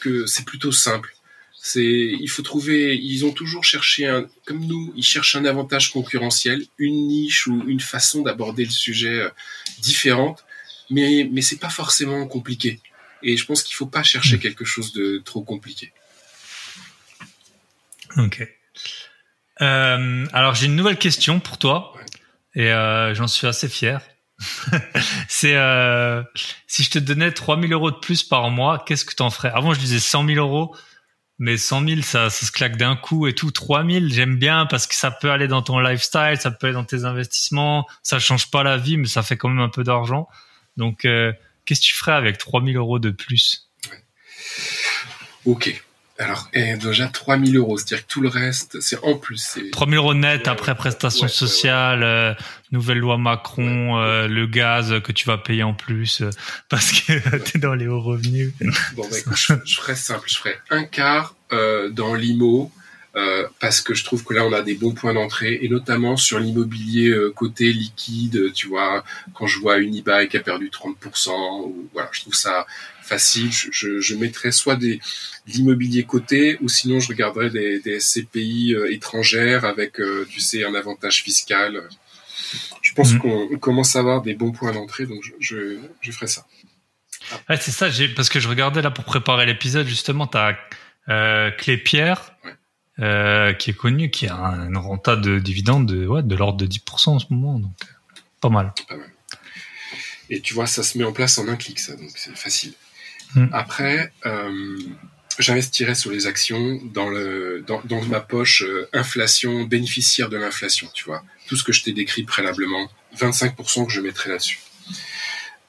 [SPEAKER 3] que c'est plutôt simple. C'est, il faut trouver, ils ont toujours cherché un, comme nous, ils cherchent un avantage concurrentiel, une niche ou une façon d'aborder le sujet différente, mais mais c'est pas forcément compliqué. Et je pense qu'il faut pas chercher hmm. quelque chose de trop compliqué.
[SPEAKER 2] Ok. Euh, alors j'ai une nouvelle question pour toi et euh, j'en suis assez fier. c'est euh, si je te donnais 3000 euros de plus par mois, qu'est-ce que tu en ferais? Avant je disais 100 000 euros, mais 100 000 ça, ça se claque d'un coup et tout. 3000 j'aime bien parce que ça peut aller dans ton lifestyle, ça peut aller dans tes investissements, ça change pas la vie mais ça fait quand même un peu d'argent. Donc euh, qu'est-ce que tu ferais avec 3000 euros de plus?
[SPEAKER 3] Ok. Alors, et déjà 3000 euros, c'est-à-dire que tout le reste, c'est en plus.
[SPEAKER 2] 3000 euros net après prestations sociales, euh, nouvelle loi Macron, euh, le gaz que tu vas payer en plus euh, parce que t'es dans les hauts revenus.
[SPEAKER 3] Bon, bah, écoute, je, je, ferais simple, je ferais un quart dans l'IMO parce que je trouve que là on a des bons points d'entrée et notamment sur l'immobilier côté liquide, tu vois, quand je vois Unibail qui a perdu 30%, ou, voilà, je trouve ça facile. Je, je, mettrais soit des l'immobilier coté ou sinon je regarderais des, des SCPI euh, étrangères avec, euh, tu sais, un avantage fiscal. Je pense mhm. qu'on commence à avoir des bons points d'entrée, donc je, je, je ferai ça.
[SPEAKER 2] Ouais, c'est ça, parce que je regardais là pour préparer l'épisode, justement, tu as euh, Clépierre, euh, qui est connu, qui a une renta de dividendes de, ouais, de l'ordre de 10% en ce moment, donc pas mal. Pas mal.
[SPEAKER 3] Et tu vois, ça se met en place en un clic, ça, donc c'est facile. Hmm. Après, euh, j'investirais sur les actions dans, le, dans, dans ma poche euh, inflation, bénéficiaire de l'inflation, tu vois. Tout ce que je t'ai décrit préalablement, 25% que je mettrais là-dessus.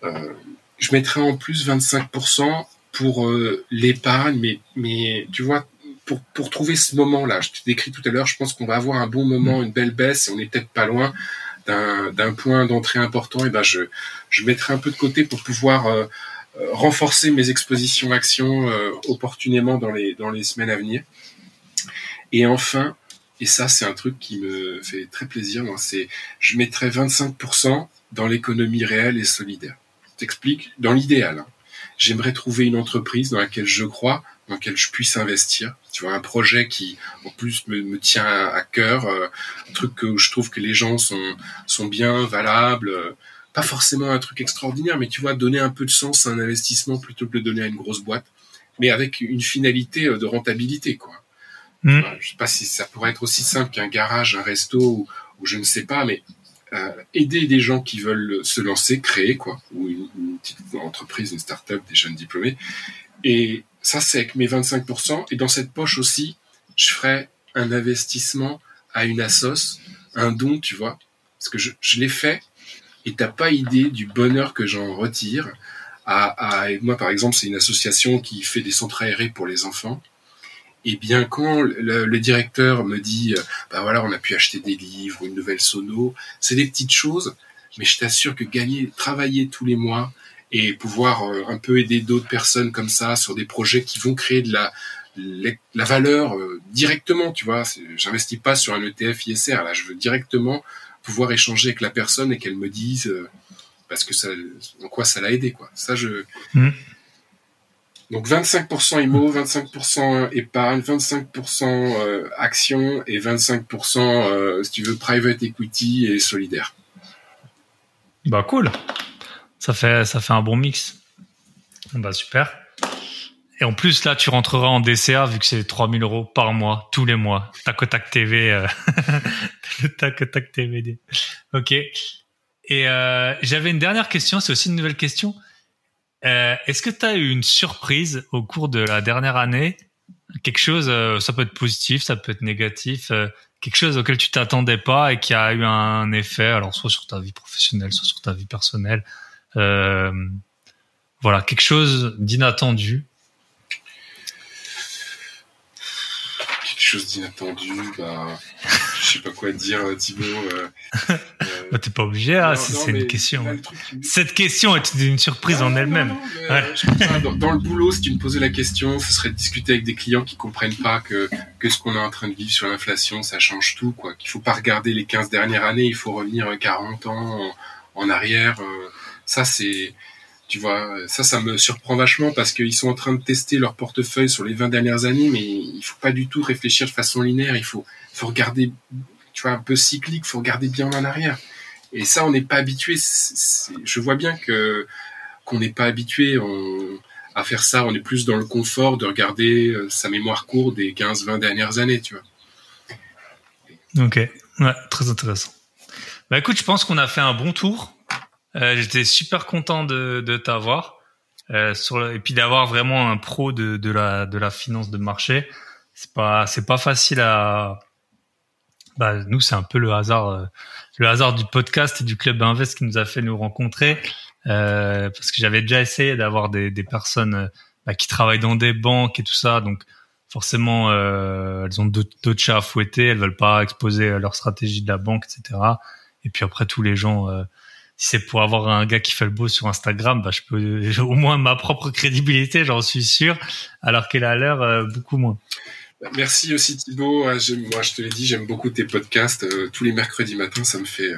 [SPEAKER 3] Euh, je mettrais en plus 25% pour euh, l'épargne, mais, mais tu vois, pour, pour trouver ce moment-là, je t'ai décrit tout à l'heure, je pense qu'on va avoir un bon moment, hmm. une belle baisse, et on est peut-être pas loin d'un point d'entrée important, et ben je, je mettrai un peu de côté pour pouvoir renforcer mes expositions actions euh, opportunément dans les, dans les semaines à venir. Et enfin, et ça c'est un truc qui me fait très plaisir, c'est je mettrai 25% dans l'économie réelle et solidaire. Je t'explique, dans l'idéal, hein. j'aimerais trouver une entreprise dans laquelle je crois, dans laquelle je puisse investir. Tu vois, un projet qui, en plus, me, me tient à, cœur, euh, un truc que je trouve que les gens sont, sont bien, valables, pas forcément un truc extraordinaire, mais tu vois, donner un peu de sens à un investissement plutôt que de donner à une grosse boîte, mais avec une finalité euh, de rentabilité, quoi. Mm. Je sais pas si ça pourrait être aussi simple qu'un garage, un resto, ou, je ne sais pas, mais euh, aider des gens qui veulent se lancer, créer, quoi, ou une, petite entreprise, une start-up, des jeunes diplômés. Et ça, c'est avec mes 25%. Et dans cette poche aussi, je ferai un investissement à une assos, un don, tu vois, parce que je, je l'ai fait et t'as pas idée du bonheur que j'en retire. À, moi, par exemple, c'est une association qui fait des centres aérés pour les enfants. Et bien, quand le, directeur me dit, euh, bah voilà, on a pu acheter des livres, une nouvelle sono, c'est des petites choses, mais je t'assure que gagner, travailler tous les mois et pouvoir euh, un peu aider d'autres personnes comme ça sur des projets qui vont créer de la, la valeur euh, directement, tu vois. J'investis pas sur un ETF ISR, là, je veux directement pouvoir échanger avec la personne et qu'elle me dise euh, parce que ça, en quoi ça l'a aidé, quoi. Ça, je. Mm. Donc 25% IMO, 25% épargne, 25% euh, action et 25% euh, si tu veux private equity et solidaire.
[SPEAKER 2] Bah cool. Ça fait ça fait un bon mix. Bah super. Et en plus, là, tu rentreras en DCA vu que c'est 3000 euros par mois, tous les mois. Tac tac TV. Euh... tac tac TV. Ok. Et euh, j'avais une dernière question, c'est aussi une nouvelle question. Euh, Est-ce que tu as eu une surprise au cours de la dernière année? Quelque chose, euh, ça peut être positif, ça peut être négatif, euh, quelque chose auquel tu t'attendais pas et qui a eu un effet, alors soit sur ta vie professionnelle, soit sur ta vie personnelle. Euh, voilà, quelque chose d'inattendu
[SPEAKER 3] chose d'inattendu, bah, je sais pas quoi dire, Thibaut. Euh,
[SPEAKER 2] euh bah, T'es pas obligé, hein, c'est une question. Cette question est une surprise en elle-même.
[SPEAKER 3] dans, le boulot, si tu me posais la question, ce serait de discuter avec des clients qui comprennent pas que, que ce qu'on est en train de vivre sur l'inflation, ça change tout, quoi. Qu'il faut pas regarder les 15 dernières années, il faut revenir 40 ans en, arrière. Euh, ça, c'est, tu vois, ça, ça me surprend vachement parce qu'ils sont en train de tester leur portefeuille sur les 20 dernières années, mais il faut pas du tout réfléchir de façon linéaire. Il faut, regarder, tu vois, un peu cyclique. Il faut regarder bien en arrière. Et ça, on n'est pas habitué. Je vois bien que qu'on n'est pas habitué à faire ça. On est plus dans le confort de regarder euh, sa mémoire courte des 15-20 dernières années, tu vois.
[SPEAKER 2] Ok, ouais, très intéressant. Bah écoute, je pense qu'on a fait un bon tour. Euh, j'étais super content de, de t'avoir euh, et puis d'avoir vraiment un pro de, de la de la finance de marché. C'est pas c'est pas facile à bah nous c'est un peu le hasard euh, le hasard du podcast et du club Invest qui nous a fait nous rencontrer euh, parce que j'avais déjà essayé d'avoir des, des personnes bah, qui travaillent dans des banques et tout ça. Donc forcément euh, elles ont d'autres chats à fouetter. Elles veulent pas exposer leur stratégie de la banque etc et puis après tous les gens si c'est pour avoir un gars qui fait le beau sur Instagram, bah, je peux au moins ma propre crédibilité, j'en suis sûr, alors qu'elle a l'air euh, beaucoup moins.
[SPEAKER 3] Merci aussi Thibaut. Ah, moi, je te l'ai dit, j'aime beaucoup tes podcasts. Euh, tous les mercredis matins, ça me fait. Euh,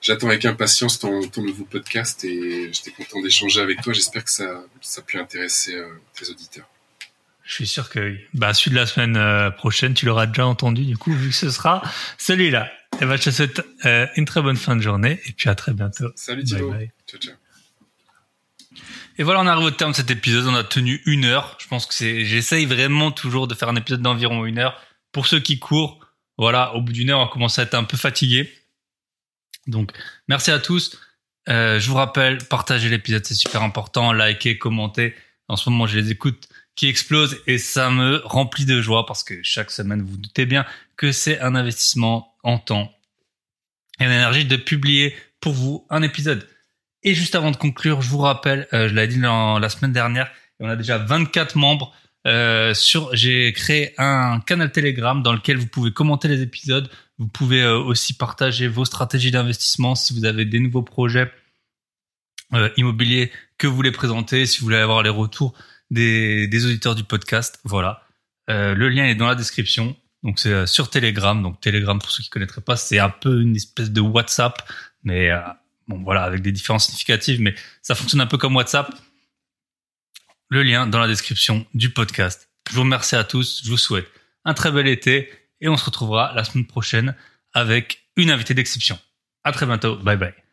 [SPEAKER 3] j'attends avec impatience ton, ton, nouveau podcast et j'étais content d'échanger avec toi. J'espère que ça, ça a pu intéresser tes auditeurs.
[SPEAKER 2] Je suis sûr que oui. Bah, celui de la semaine prochaine, tu l'auras déjà entendu, du coup, vu que ce sera celui-là. Et ben, je te souhaite euh, une très bonne fin de journée et puis à très bientôt.
[SPEAKER 3] Salut Thibaut. Ciao, ciao.
[SPEAKER 2] Et voilà, on arrive au terme de cet épisode. On a tenu une heure. Je pense que c'est, j'essaye vraiment toujours de faire un épisode d'environ une heure. Pour ceux qui courent, voilà, au bout d'une heure, on commence à être un peu fatigué. Donc, merci à tous. Euh, je vous rappelle, partagez l'épisode, c'est super important. Likez, commentez. En ce moment, je les écoute qui explosent et ça me remplit de joie parce que chaque semaine, vous, doutez bien que c'est un investissement en temps et en énergie de publier pour vous un épisode. Et juste avant de conclure, je vous rappelle, euh, je l'ai dit la semaine dernière, on a déjà 24 membres. Euh, sur, j'ai créé un canal Telegram dans lequel vous pouvez commenter les épisodes. Vous pouvez euh, aussi partager vos stratégies d'investissement si vous avez des nouveaux projets immobiliers que vous voulez présenter, si vous voulez avoir les retours des, auditeurs du podcast. Voilà. le lien est dans la description. Donc c'est euh, sur Telegram. Donc Telegram, pour ceux qui connaîtraient pas, c'est un peu une espèce de WhatsApp, mais euh, bon voilà, avec des différences significatives, mais ça fonctionne un peu comme WhatsApp. Le lien dans la description du podcast. Je vous remercie à tous. Je vous souhaite un très bel été et on se retrouvera la semaine prochaine avec une invitée d'exception. À très bientôt. Bye bye.